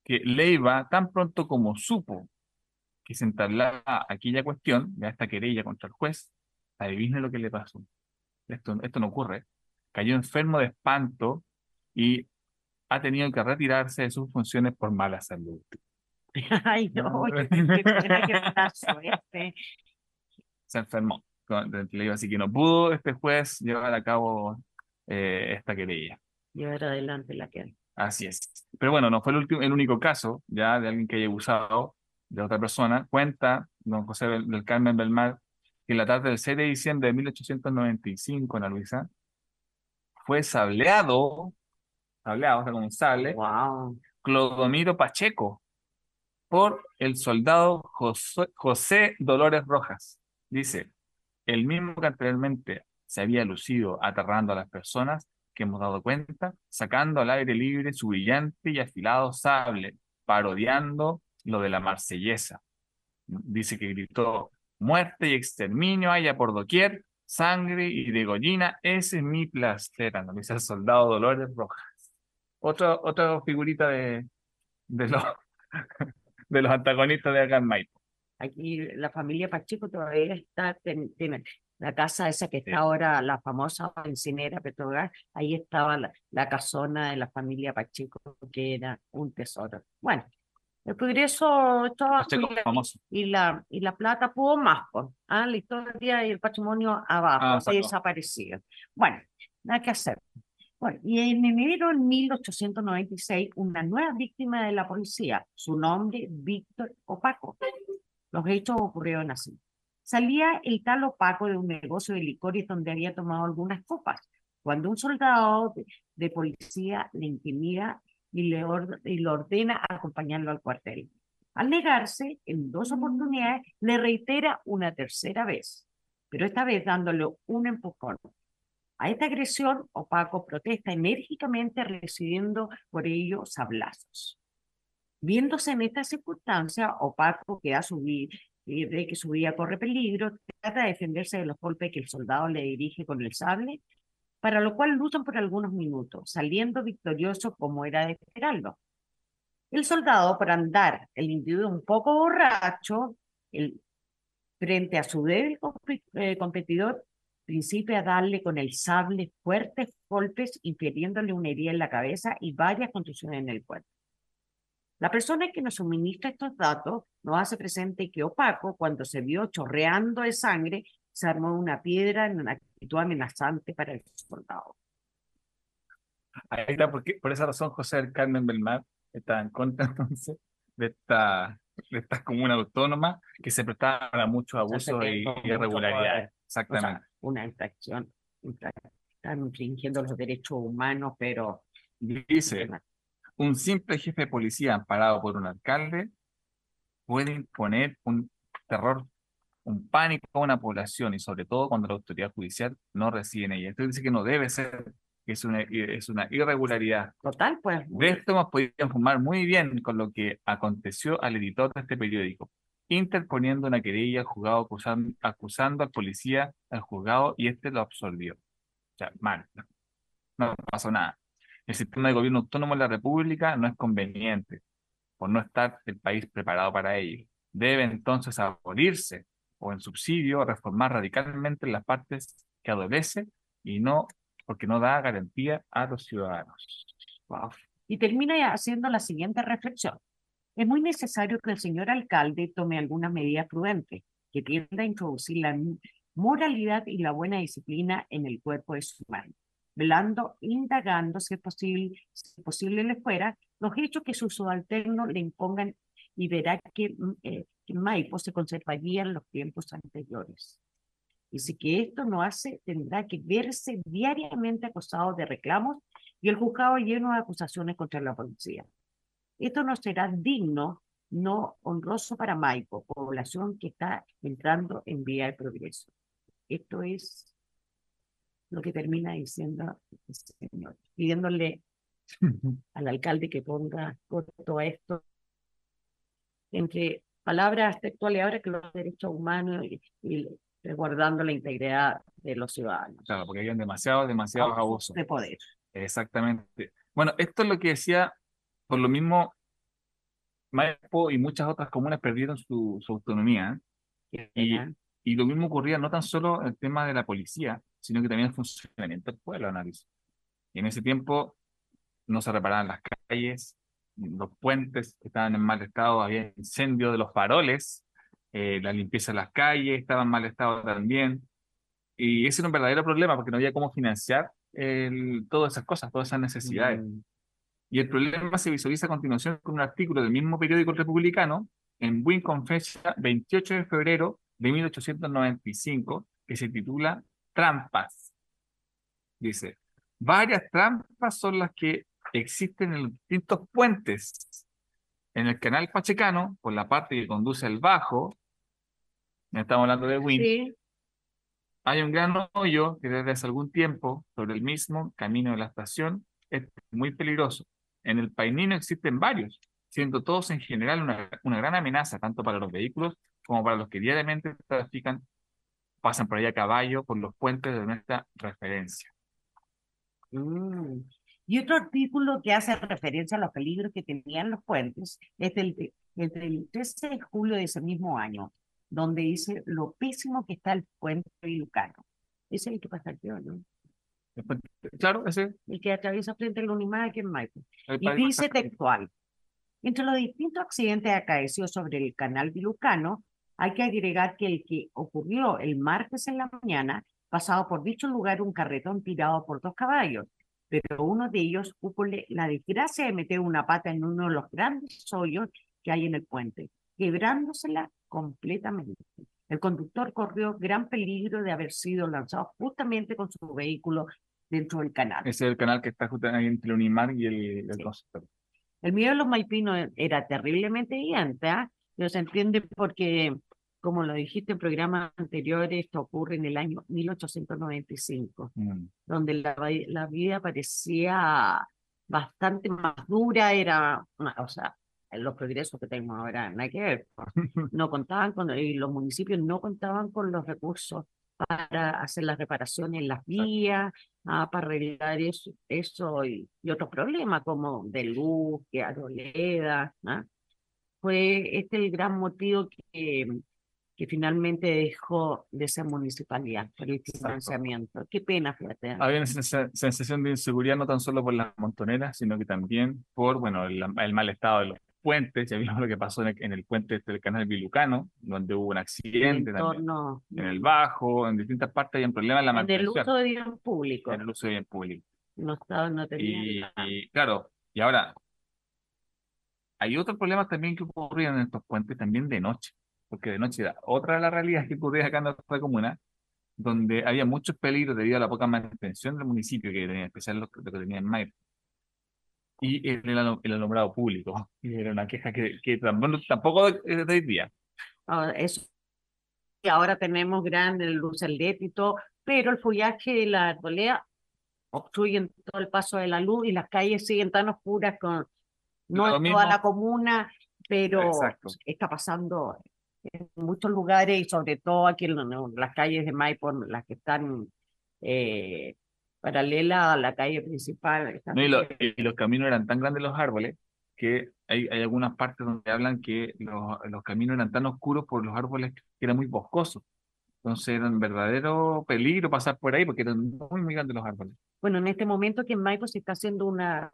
que Leiva, tan pronto como supo que se entablaba aquella cuestión, ya esta querella contra el juez, adivine lo que le pasó. Esto, esto no ocurre. Cayó enfermo de espanto y ha tenido que retirarse de sus funciones por mala salud. Ay, no, qué, qué suerte. Se enfermó. de Leiva, Así que no pudo este juez llevar a cabo eh, esta querella. Llevar adelante la que Así es. Pero bueno, no fue el, último, el único caso ya de alguien que haya abusado de otra persona. Cuenta don José Bel- del Carmen Belmar que en la tarde del 6 de diciembre de 1895 en la Luisa fue sableado, sableado, o sea, con un sable, Wow. Clodomiro Pacheco por el soldado José, José Dolores Rojas. Dice, el mismo que anteriormente se había lucido aterrando a las personas que hemos dado cuenta, sacando al aire libre su brillante y afilado sable, parodiando lo de la marsellesa. Dice que gritó, muerte y exterminio haya por doquier, sangre y degollina, ese es mi placer, analiza el soldado Dolores Rojas. Otra, otra figurita de, de los, de los antagonistas de en Maipo. Aquí la familia Pacheco todavía está, ten- tiene la casa esa que está Sí. ahora, la famosa bencinera Petrogas, ahí estaba la, la casona de la familia Pacheco, que era un tesoro. Bueno, el progreso estaba y la, y la, plata pudo más, pues, ¿ah? La historia y el patrimonio abajo, Ah, desaparecido. Bueno, nada que hacer. Bueno, y en enero de 1896, una nueva víctima de la policía, su nombre Víctor Opaco. Los hechos ocurrieron así. Salía el tal Opaco de un negocio de licores donde había tomado algunas copas, cuando un soldado de, de policía le intimida y le, or- y le ordena acompañarlo al cuartel. Al negarse, en dos oportunidades, le reitera una tercera vez, pero esta vez dándole un empujón. A esta agresión, Opaco protesta enérgicamente recibiendo por ello sablazos. Viéndose en esta circunstancia, Opaco, que, da su vi- que ve que su vida corre peligro, trata de defenderse de los golpes que el soldado le dirige con el sable, para lo cual luchan por algunos minutos, saliendo victorioso como era de esperarlo. El soldado, por andar el individuo un poco borracho, el, frente a su débil eh, competidor, principia a darle con el sable fuertes golpes, infiriéndole una herida en la cabeza y varias contusiones en el cuerpo. La persona que nos suministra estos datos nos hace presente que Opaco, cuando se vio chorreando de sangre, se armó una piedra en una actitud amenazante para el soldado. Ahí está, porque, por esa razón José del Carmen Belmar está en contra entonces de esta, de esta comuna autónoma que se prestaba para muchos abusos y irregularidades. O Exactamente. sea, una infracción, infra- están infringiendo los derechos humanos, pero Dice, un simple jefe de policía amparado por un alcalde puede imponer un terror, un pánico a una población y sobre todo cuando la autoridad judicial no reside en ella. Entonces dice que no debe ser, que es una, es una irregularidad. total, pues, De esto hemos podido informar muy bien con lo que aconteció al editor de este periódico, interponiendo una querella al juzgado acusando, acusando al policía al juzgado y este lo absorbió. O sea, mal, no, no pasó nada. El sistema de gobierno autónomo en la República no es conveniente, por no estar el país preparado para ello. Debe entonces abolirse o en subsidio reformar radicalmente las partes que adolece y no porque no da garantía a los ciudadanos. Y termina haciendo la siguiente reflexión. Es muy necesario que el señor alcalde tome algunas medidas prudentes que tienda a introducir la moralidad y la buena disciplina en el cuerpo de su mano, velando, indagando si es posible, si posible le fuera, los hechos que sus subalternos le impongan y verá que, mm, eh, que Maipo se conservaría en los tiempos anteriores. Y si que esto no hace, tendrá que verse diariamente acosado de reclamos y el juzgado lleno de acusaciones contra la policía. Esto no será digno, no honroso para Maipo, población que está entrando en vía de progreso. Esto es lo que termina diciendo el señor, pidiéndole al alcalde que ponga todo esto entre palabras textuales ahora que los derechos humanos y, y resguardando la integridad de los ciudadanos. Claro, porque hay demasiados, demasiados abusos. De poder. Exactamente. Bueno, esto es lo que decía, por lo mismo, Maipo y muchas otras comunas perdieron su, su autonomía. Y, y, lo mismo ocurría no tan solo en el tema de la policía, sino que también el funcionamiento del pueblo, análisis. Y en ese tiempo no se reparaban las calles, los puentes estaban en mal estado, había incendio de los faroles, eh, la limpieza de las calles estaba en mal estado también. Y ese era un verdadero problema porque no había cómo financiar el, todas esas cosas, todas esas necesidades. Mm. Y el problema se visualiza a continuación con un artículo del mismo periódico republicano en Win con fecha 28 de febrero de 1895 que se titula Trampas. Dice, varias trampas son las que existen en los distintos puentes. En el canal Pachecano, por la parte que conduce al bajo, estamos hablando de Win, hay un gran hoyo que desde hace algún tiempo, sobre el mismo camino de la estación, es muy peligroso. En el Painino existen varios, siendo todos en general una, una gran amenaza, tanto para los vehículos como para los que diariamente trafican, pasan por ahí a caballo por los puentes de nuestra referencia. Mm. Y otro artículo que hace referencia a los peligros que tenían los puentes es del, el 13 de julio de ese mismo año, donde dice lo pésimo que está el puente Lucano. Ese es el que pasa aquí, ¿no? Claro, ese. El que atraviesa frente al Unimar aquí en Maipo. Y dice textual. Entre los distintos accidentes acaecidos sobre el canal Vilucano, hay que agregar que el que ocurrió el martes en la mañana, pasado por dicho lugar un carretón tirado por dos caballos, pero uno de ellos tuvo la desgracia de meter una pata en uno de los grandes hoyos que hay en el puente, quebrándosela completamente. El conductor corrió gran peligro de haber sido lanzado justamente con su vehículo dentro del canal. Ese es el canal que está justamente entre el Unimar y el, el El miedo de los maipinos era terriblemente gigante, ¿ah? No se entiende porque como lo dijiste en programas anteriores, esto ocurre en el año 1895, mm. donde la, la, vida parecía bastante más dura, era, o sea, los progresos que tenemos ahora, no hay que ver, no contaban con, y los municipios no contaban con los recursos para hacer las reparaciones en las vías, ah, para arreglar eso, eso y, otros problemas como de luz, que arboleda. ¿ah? Fue este el gran motivo que que finalmente dejó de ser municipalidad por el financiamiento. Qué pena, fíjate. ¿eh? Había una sensación de inseguridad no tan solo por las montoneras, sino que también por bueno, el, mal estado de los puentes. Ya vimos lo que pasó en el, puente del canal Vilucano, donde hubo un accidente en el, en el Bajo, en distintas partes hay un problema en la En el uso de bien público. En el uso de bien público. No, estaba, no tenía y, y claro, y ahora, hay otros problemas también que ocurrían en estos puentes también de noche porque de noche era otra de las realidades que ocurría acá en nuestra comuna, donde había muchos peligros debido a la poca manutención del municipio que tenía, en especial lo, que tenía en Mayo. Y el, el, alumbrado público, y era una queja que, que tampoco, de hoy día. Ahora, eso. Y ahora tenemos grandes luces LED y todo, pero el follaje de la arboleda obstruyen todo el paso de la luz y las calles siguen tan oscuras con no en toda la comuna, pero está pasando en muchos lugares y sobre todo aquí en, las calles de Maipo, las que están eh, paralelas a la calle principal. y, los caminos eran tan grandes los árboles que hay, hay algunas partes donde hablan que los, los caminos eran tan oscuros por los árboles que eran muy boscosos. Entonces era un verdadero peligro pasar por ahí porque eran muy, muy grandes los árboles. Bueno, en este momento que en Maipo se está haciendo una,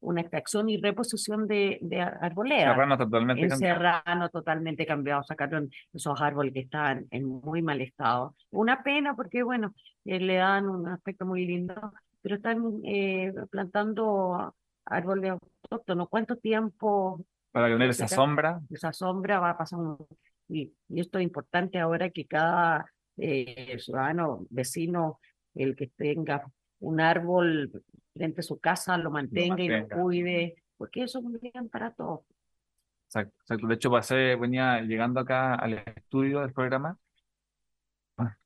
una extracción y reposición de, de arboleda. Serrano totalmente En cambiado. Serrano totalmente cambiado, sacaron esos árboles que estaban en muy mal estado. Una pena porque, bueno, eh, le dan un aspecto muy lindo, pero están eh, plantando árboles autóctonos. ¿Cuánto tiempo Para tener esa sombra, esa sombra va a pasar? un- Y, y esto es importante ahora que cada eh, ciudadano, vecino, el que tenga un árbol frente a su casa, lo mantenga y lo mantenga. cuide, porque eso es un bien para todos. Exacto, exacto. De hecho, pasé, venía llegando acá al estudio del programa,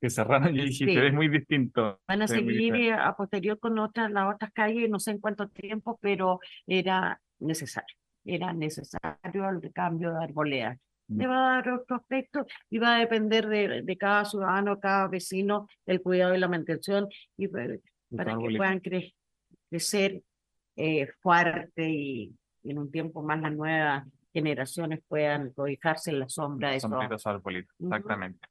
que cerraron y dije, Sí. "Pero es muy distinto. Van a seguir diferente". eh, a posterior con otras, las otras calles, no sé en cuánto tiempo, pero era necesario. Era necesario el cambio de arboleda. Mm. Le va a dar otro aspecto y va a depender de, de cada ciudadano, cada vecino, el cuidado y la mantención y pa- para que puedan cre- crecer eh, fuerte y, y en un tiempo más las nuevas generaciones puedan cobijarse en la sombra de esos arbolitos, exactamente.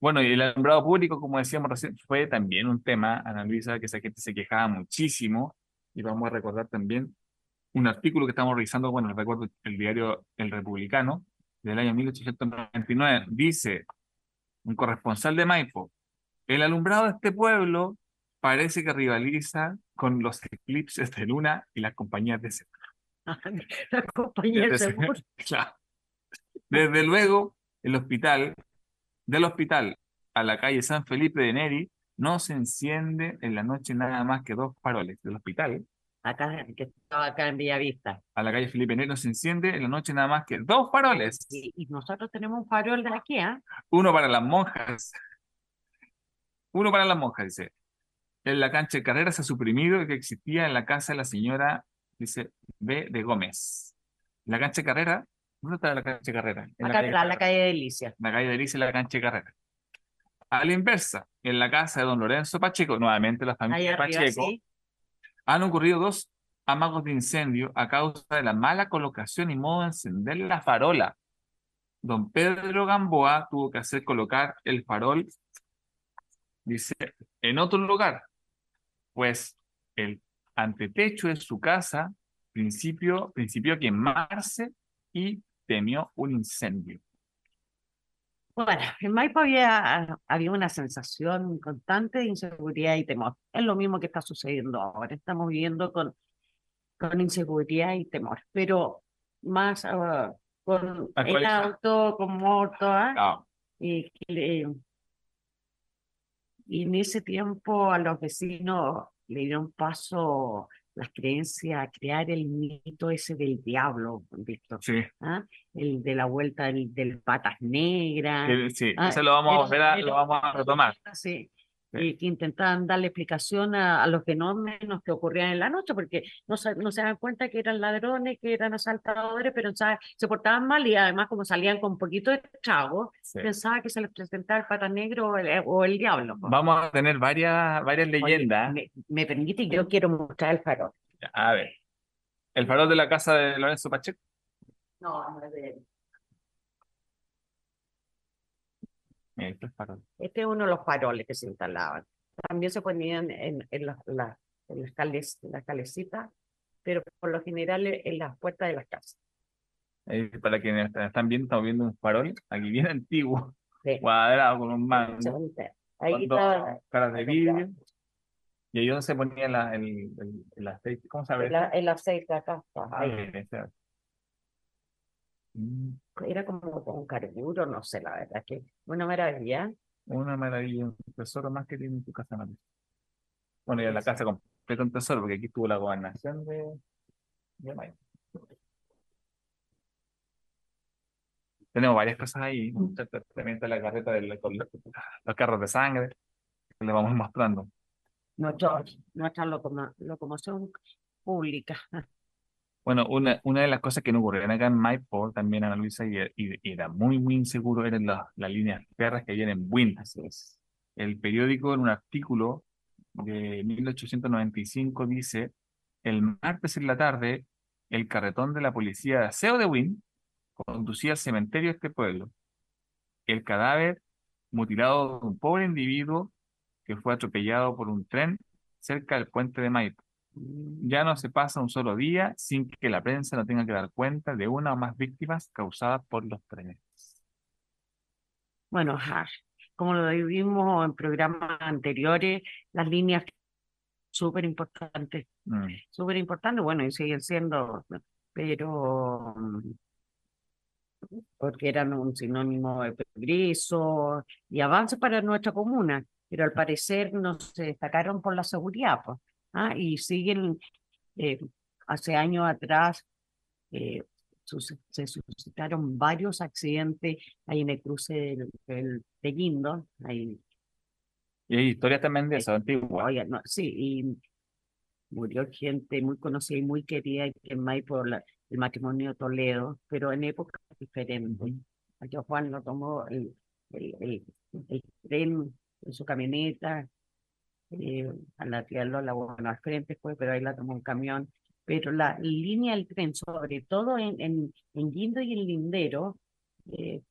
Bueno, y el alumbrado público, como decíamos recién, fue también un tema, Ana Luisa, que esa gente se quejaba muchísimo, y vamos a recordar también un artículo que estamos revisando, bueno, recuerdo el diario El Republicano, del año 1899, dice, un corresponsal de Maipo, el alumbrado de este pueblo parece que rivaliza con los eclipses de luna y las compañías de la compañía de seguro. claro. Desde luego, el hospital, del hospital a la calle San Felipe de Neri, no se enciende en la noche nada más que dos faroles. Del hospital Acá, que estaba acá en Villavista. a la calle Felipe de Neri no se enciende en la noche nada más que dos faroles. Y, y nosotros tenemos un farol de aquí, ¿ah? Uno para las monjas. Uno para las monjas, dice. En la cancha de carreras se ha suprimido el que existía en la casa de la señora, dice, B. de Gómez. La cancha de carrera, ¿dónde está la cancha de carrera? En la Acá calle la calle de Delicia. la calle de Alicia y la cancha de carrera. A la inversa, en la casa de don Lorenzo Pacheco, nuevamente la familia arriba, Pacheco, sí. han ocurrido dos amagos de incendio a causa de la mala colocación y modo de encender la farola. Don Pedro Gamboa tuvo que hacer colocar el farol, dice, en otro lugar, pues el antetecho de su casa principio, principió a quemarse y temió un incendio. Bueno, en Maipo había, había una sensación constante de inseguridad y temor. Es lo mismo que está sucediendo ahora. Estamos viviendo con, con inseguridad y temor, pero más ah, con el auto, con moto, ¿ah? Ah, y, que le- y en ese tiempo a los vecinos le dieron paso las creencias a crear el mito ese del diablo, Víctor, sí. ¿ah? El de la vuelta del, del patas negras. Sí, Ah, eso lo vamos a lo vamos a retomar. Sí, Y que intentaban darle explicación a, a los fenómenos que ocurrían en la noche, porque no se, no se dan cuenta que eran ladrones, que eran asaltadores, pero ¿sabes? se portaban mal y además como salían con un poquito de trago, Sí. pensaba que se les presentaba el pata negro o el, o el diablo. Vamos a tener varias, varias Oye, leyendas. me, me permite, yo quiero mostrar el farol. A ver. El farol de la casa de Lorenzo Pacheco. No, no es de él. Mira, este es el farol. Este es uno de los faroles que se instalaban. También se ponían en, en, las- la- en las, cales, las calecitas, pero por lo general en las puertas de las casas. Ahí, para quienes están- viendo, estamos viendo un farol aquí bien antiguo, Sí. cuadrado con un mango. Ahí está caras de vidrio. Y ahí donde se ponía la, el, el, el aceite. ¿Cómo se llama el, el aceite acá. está, Ah, ahí. bien. Mm, Era como con carburo, no sé, la verdad que una maravilla. Una maravilla, un tesoro más que tiene en tu casa, María. Bueno, y en la casa completa un tesoro, porque aquí estuvo la gobernación de, de. Tenemos varias cosas ahí. También está la carreta de la- con los, los carros de sangre, que le vamos mostrando. Nuestro, nuestra locomoción pública. Bueno, una, una de las cosas que no ocurrían acá en Maipo, también Ana Luisa, y, era muy, muy inseguro, eran las, las líneas férreas que había en es. El periódico, en un artículo de 1895, dice: el martes en la tarde, el carretón de la policía de aseo de Wynn conducía al cementerio de este pueblo. El cadáver mutilado de un pobre individuo que fue atropellado por un tren cerca del puente de Maipo. Ya no se pasa un solo día sin que la prensa no tenga que dar cuenta de una o más víctimas causadas por los trenes. Bueno, como lo vimos en programas anteriores, las líneas súper importantes, Mm. súper importantes, bueno, y siguen siendo, pero porque eran un sinónimo de progreso y avance para nuestra comuna, pero al parecer no se destacaron por la seguridad, pues, ¿ah? Y siguen, eh, hace años atrás, eh, sus- se suscitaron varios accidentes ahí en el cruce del, del- de Guindo, ahí, Y hay historias también de eso, antiguas. no, sí, y murió gente muy conocida y muy querida en Maipo, la- el matrimonio Toledo, pero en épocas diferentes. Aquí Juan lo tomó el, el, el, el tren en su camioneta, eh, a la tía Lola, bueno, al frente fue, pero ahí la tomó un camión. Pero la línea del tren, sobre todo en, en, en Guindo y en Lindero, eh,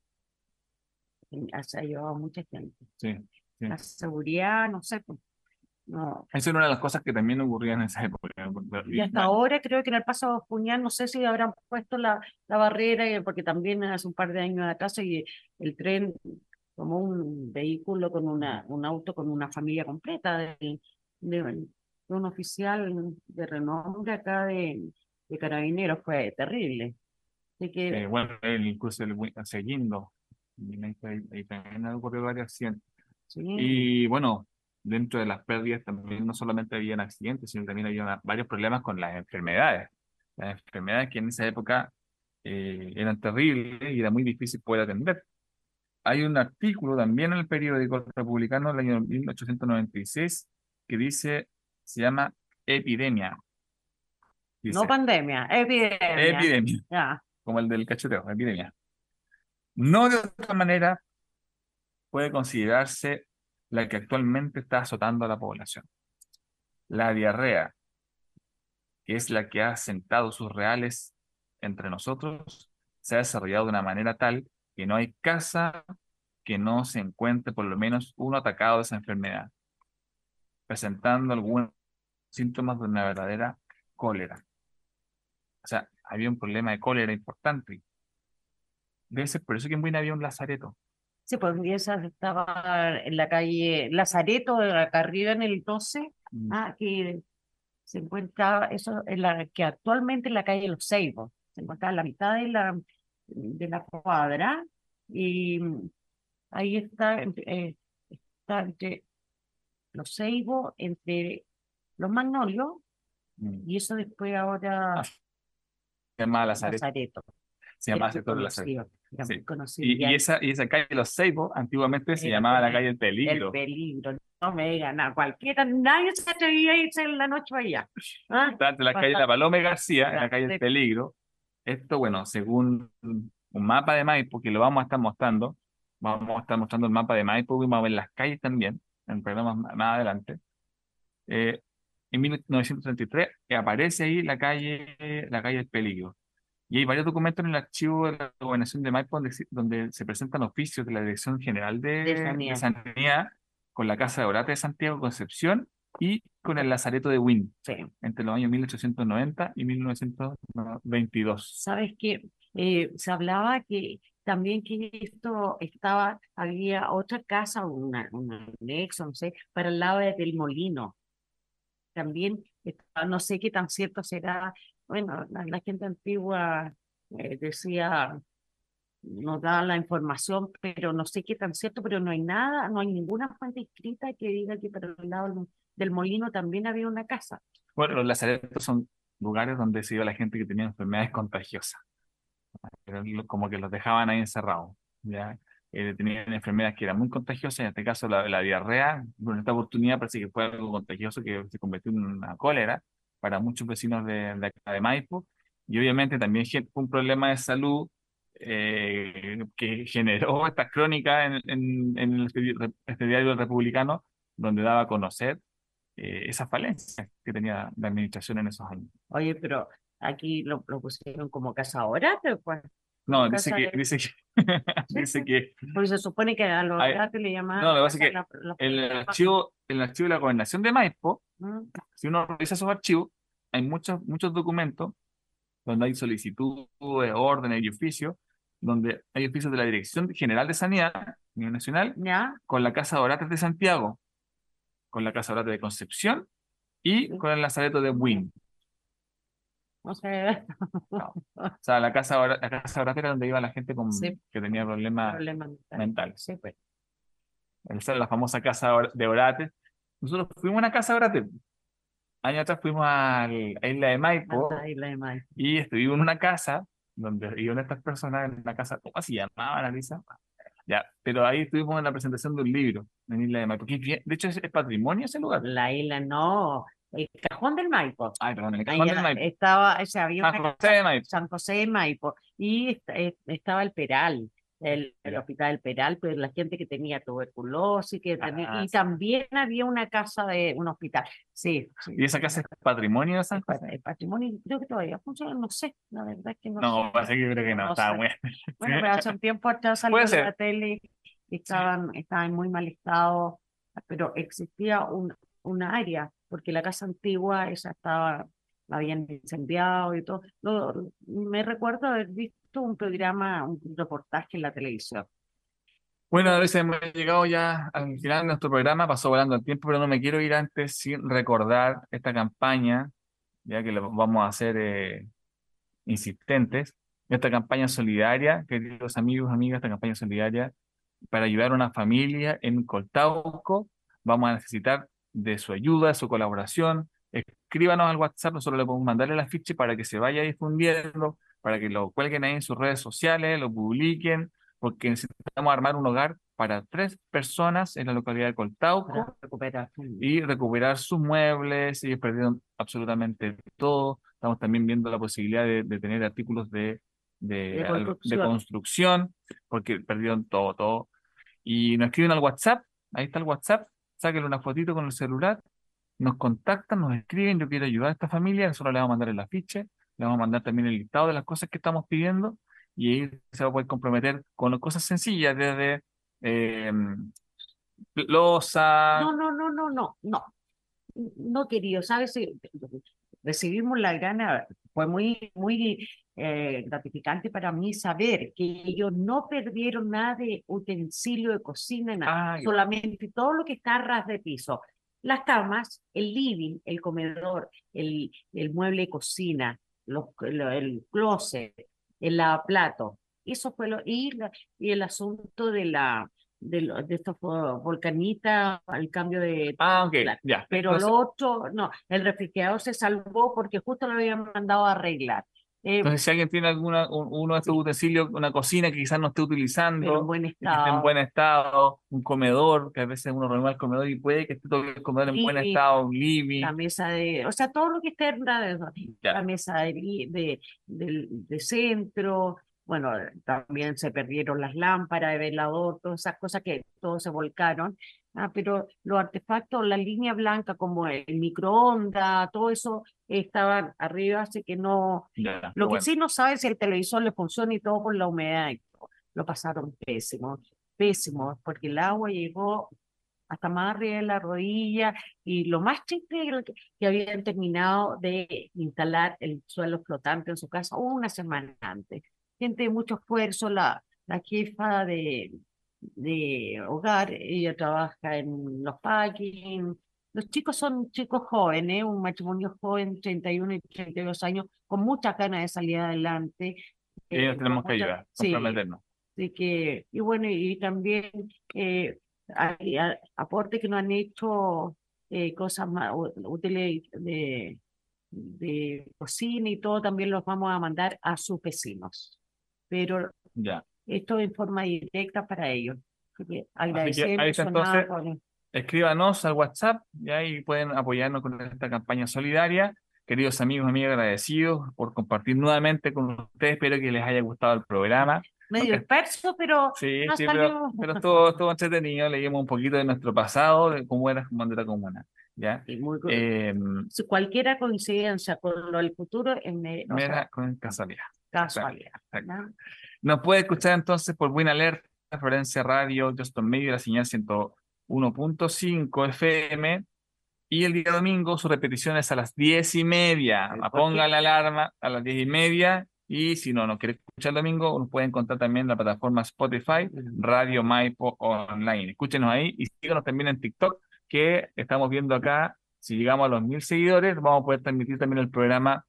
ha llevado mucha gente. Sí, sí. La seguridad, no sé, pues, no, Esa era una de las cosas que también ocurrían en esa época. Y hasta ahora creo que en el paso Puñal, no sé si habrán puesto la, la barrera, eh, porque también hace un par de años atrás y el tren tomó un vehículo con una, un auto con una familia completa de, de, de un oficial de renombre acá de, de Carabineros, fue terrible. Así que Eh, bueno, el, incluso el Wi- hacia Guindo, y ahí, también han ocurrido varios accidentes. sí, Y bueno, dentro de las pérdidas también no solamente habían accidentes, sino también había una- varios problemas con las enfermedades. Las enfermedades que en esa época eh, eran terribles y era muy difícil poder atender. Hay un artículo también en el periódico republicano del año 1896 que dice, se llama Epidemia. Dice, no pandemia, epidemia. epidemia, como el del cacheteo, epidemia. No de otra manera puede considerarse la que actualmente está azotando a la población. La diarrea, que es la que ha sentado sus reales entre nosotros, se ha desarrollado de una manera tal que no hay casa que no se encuentre por lo menos uno atacado de esa enfermedad, presentando algunos síntomas de una verdadera cólera. O sea, había un problema de cólera importante. Debe ser por eso que en Buena había un lazareto. Sí, pues y esa estaba en la calle Lazareto, acá arriba en el 12, Mm. ah, que se encuentra, eso en la que actualmente en la calle Los Ceibos, se encuentra a la mitad de la, de la cuadra, y mm, ahí está, eh, está entre Los Ceibos, entre Los Magnolios, Mm. y eso después ahora Se llamaba Lazareto. Lazareto. Se muy sector de Lazareto. Sí. Y, y esa, y esa calle Los Ceibos antiguamente se Era llamaba la el- calle El Peligro. El peligro, no me digan nada, cualquiera, nadie se atrevía a irse en la noche allá. ¿ah? Está entre la calle Bastante- La Paloma y García, en la calle El sí. Peligro. Esto, bueno, según un mapa de Maipo, que lo vamos a estar mostrando, vamos a estar mostrando el mapa de Maipo y vamos a ver las calles también, en programas más, adelante. Eh, en 1933 aparece ahí la calle, la calle El Peligro. Y hay varios documentos en el archivo de la gobernación de Maipo donde, se- donde se presentan oficios de la Dirección General de, De Sanidad. de Sanidad con la Casa de Orate de Santiago Concepción y con el Lazareto de Wynn Sí. entre los años 1890 y 1922. Sabes que eh, se hablaba que también que esto estaba, había otra casa, una, una anexo, no sé, para el lado de- del molino. También, estaba- no sé qué tan cierto será, bueno, la, la gente antigua eh, decía, nos da la información, pero no sé qué tan cierto, pero no hay nada, no hay ninguna fuente escrita que diga que para el lado del, molino también había una casa. Bueno, los lazaretos son lugares donde se iba la gente que tenía enfermedades contagiosas. Pero como que los dejaban ahí encerrados. ¿ya? Eh, tenían enfermedades que eran muy contagiosas, en este caso la, la diarrea, bueno, en esta oportunidad parece que fue algo contagioso que se convirtió en una cólera para muchos vecinos de, de de Maipo, y obviamente también fue un problema de salud eh, que generó esta crónica en, en, en di- este diario republicano, donde daba a conocer eh, esas falencias que tenía la administración en esos años. Oye, pero aquí lo, lo pusieron como casa orate, pues. No, dice que, de- dice que, dice que Porque se supone que a los orates le llamaban. no, lo que pasa es que la- la- el la- archivo, el archivo de la gobernación de Maipo, Mm, si uno revisa esos archivos, hay muchos, muchos documentos donde hay solicitudes, órdenes y oficios, donde hay oficios de la Dirección General de Sanidad nacional con la Casa de Orates de Santiago, con la Casa de Orates de Concepción y con el Lazareto de Wynn. O sea, O sea, la Casa, la casa era donde iba la gente con, Sí. que tenía problemas problema mental. mentales. Sí, pues. Esa era la famosa Casa de Orates. Nosotros fuimos a una Casa de Orates. Años atrás fuimos a Isla de Maipo Anda, Isla de Maipo. y estuvimos en una casa donde iban estas personas en una casa, ¿cómo se llamaban, Alisa? Ya, pero ahí estuvimos en la presentación de un libro en Isla de Maipo. de hecho, es, es patrimonio ese lugar. La isla, no. El cajón del Maipo. Ay, perdón, el Ahí cajón del Maipo. estaba, o sea, había San una José de Maipo. San José de Maipo y est- estaba el Peral, el, el hospital del Peral, pues la gente que tenía tuberculosis, que tenía, Ah, y sí. también había una casa de un hospital. Sí, sí. ¿Y esa casa es patrimonio de San José? el patrimonio creo que todavía funciona, no sé, la verdad es que no, No, sé. parece que creo que no, No está sé. bueno. Bueno, pero hace un tiempo atrás salió ser. la tele y estaban, estaban en muy mal estado, pero existía un, un área, porque la casa antigua, esa estaba, la habían incendiado y todo. Lo- me recuerdo haber visto un programa, un reportaje en la televisión. Bueno, a veces hemos llegado ya al final de nuestro programa, pasó volando el tiempo, pero no me quiero ir antes sin recordar esta campaña, ya que lo vamos a hacer eh, insistentes, esta campaña solidaria, queridos amigos, amigas, esta campaña solidaria para ayudar a una familia en Coltauco. Vamos a necesitar de su ayuda, de su colaboración. Escríbanos al WhatsApp, nosotros le podemos mandarle el afiche para que se vaya difundiendo, para que lo cuelguen ahí en sus redes sociales, lo publiquen, porque necesitamos armar un hogar para tres personas en la localidad de Coltauco recuperar. y recuperar sus muebles. Ellos perdieron absolutamente todo. Estamos también viendo la posibilidad de, de tener artículos de, de, De construcción, porque perdieron todo, todo. Y nos escriben al WhatsApp, ahí está el WhatsApp, sáquenle una fotito con el celular, nos contactan, nos escriben, yo quiero ayudar a esta familia, nosotros le vamos a mandar el afiche, le vamos a mandar también el listado de las cosas que estamos pidiendo, y ahí se va a poder comprometer con cosas sencillas, desde eh, losa, No, no, no, no, no, no. No, querido, ¿sabes? Eh, Recibimos la gran, fue muy, muy eh, gratificante para mí saber que ellos no perdieron nada de utensilio de cocina, nada, Ah, qué solamente todo lo que está a ras de piso. Las camas, el living, el comedor, el, el mueble de cocina, los, lo- el closet, el lavaplato. Eso fue lo, y, la- y el asunto de la de, lo- de estos volcanitas, al cambio de Ah, ok, Claro. ya. pero Entonces- lo otro, no, el refrigerador se salvó porque justo lo habían mandado a arreglar. Eh, Entonces, si alguien tiene alguna, un- uno de estos utensilios, una cocina que quizás no esté utilizando, en buen y que esté en estado. buen estado, un comedor, que a veces uno renueva el comedor y puede que esté todo el comedor en buen estado, un living. La mesa de, o sea, todo lo que esté en la, Ya. la mesa de, de, del- de centro, bueno, también se perdieron las lámparas de velador, todas esas cosas que todos se volcaron. Ah, pero los artefactos, la línea blanca como el microondas, todo eso estaban arriba, así que no, Lo que bueno. sí no sabe es si el televisor le funciona y todo por la humedad. y todo. Lo pasaron pésimo, pésimo, porque el agua llegó hasta más arriba de la rodilla y lo más triste era que, que habían terminado de instalar el suelo flotante en su casa una semana antes. Gente de mucho esfuerzo, la, la jefa de, de hogar, ella trabaja en los packing. Los chicos son chicos jóvenes, un matrimonio joven, 31 y 32 años, con muchas ganas de salir adelante. Eh, ellos con tenemos que mucha- ayudar, sí, comprometernos. Así que, y bueno, y también eh, hay a- aporte que nos han hecho eh, cosas más útiles de, de cocina y todo, también los vamos a mandar a sus vecinos. Pero Ya. Esto en forma directa para ellos. Así que entonces, por- Escríbanos al WhatsApp y ahí pueden apoyarnos con esta campaña solidaria. Queridos amigos, amigas, agradecidos por compartir nuevamente con ustedes. Espero que les haya gustado el programa. medio disperso, pero Sí, nos sí, pero, pero estuvo, estuvo entretenido. Leímos un poquito de nuestro pasado, de cómo era Bandera Comuna. ¿ya? Y muy, Eh, si cualquiera coincidencia con lo del futuro es me- o sea, mera con casualidad. casualidad. Exacto. ¿no? Nos puede escuchar entonces por Buena Alerta, Florencia Radio, Justin Medio, la señal 101.5 FM. Y el día domingo sus repeticiones a las diez y media. ¿Por Ponga la alarma a las diez y media. Y si no, nos quiere escuchar el domingo, nos puede encontrar también en la plataforma Spotify, Radio Maipo Online. Escúchenos ahí y síganos también en TikTok, que estamos viendo acá. Si llegamos a los mil seguidores, vamos a poder transmitir también el programa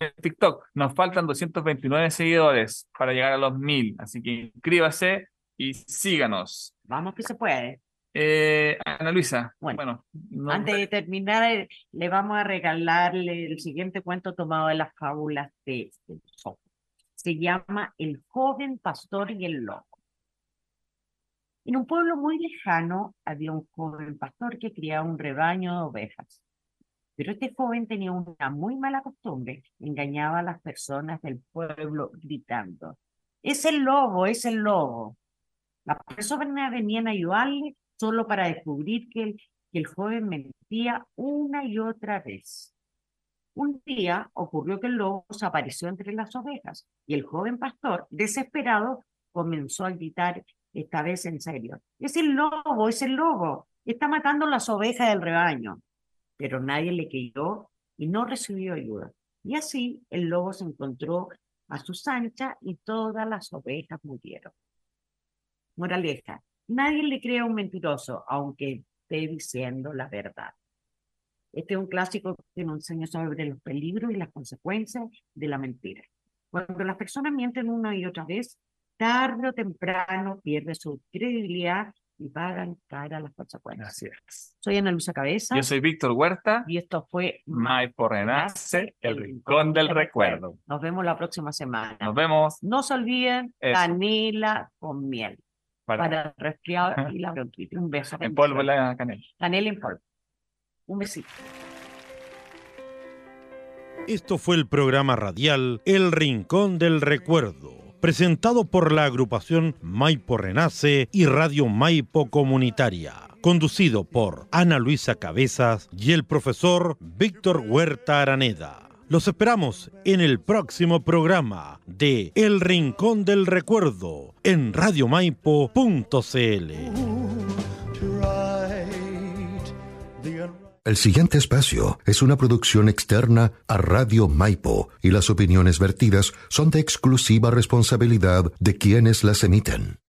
en TikTok. Nos faltan 229 seguidores para llegar a los mil. Así que inscríbase y síganos. Vamos que se puede. Eh, Ana Luisa, Bueno, bueno, no- Antes de terminar, eh, le vamos a regalarle el siguiente cuento tomado de las fábulas de de Esopo. Se llama El joven pastor y el loco. En un pueblo muy lejano había un joven pastor que criaba un rebaño de ovejas. Pero este joven tenía una muy mala costumbre, engañaba a las personas del pueblo gritando, es el lobo, es el lobo. Las personas venían a ayudarle solo para descubrir que el, que el joven mentía una y otra vez. Un día ocurrió que el lobo se apareció entre las ovejas y el joven pastor, desesperado, comenzó a gritar, esta vez en serio, es el lobo, es el lobo, está matando las ovejas del rebaño. Pero nadie le creyó y no recibió ayuda. Y así el lobo se encontró a sus anchas y todas las ovejas murieron. Moraleja, nadie le cree a un mentiroso, aunque esté diciendo la verdad. Este es un clásico que nos enseña sobre los peligros y las consecuencias de la mentira. Cuando las personas mienten una y otra vez, tarde o temprano pierde su credibilidad y pagan cara las consecuencias. Así es. Soy Ana Luisa Cabeza Yo soy Víctor Huerta, y esto fue Maipo Renace, el rincón del recuerdo. Nos vemos la próxima semana. Nos vemos No se olviden, Eso. canela con miel para, para el resfriado y la bronquitis. Un beso. en polvo la canela. Canela en polvo. Un besito. Esto fue el programa radial El Rincón del Recuerdo, presentado por la agrupación Maipo Renace y Radio Maipo Comunitaria, conducido por Ana Luisa Cabezas y el profesor Víctor Huerta Araneda. Los esperamos en el próximo programa de El Rincón del Recuerdo en radiomaipo.cl. El siguiente espacio es una producción externa a Radio Maipo y las opiniones vertidas son de exclusiva responsabilidad de quienes las emiten.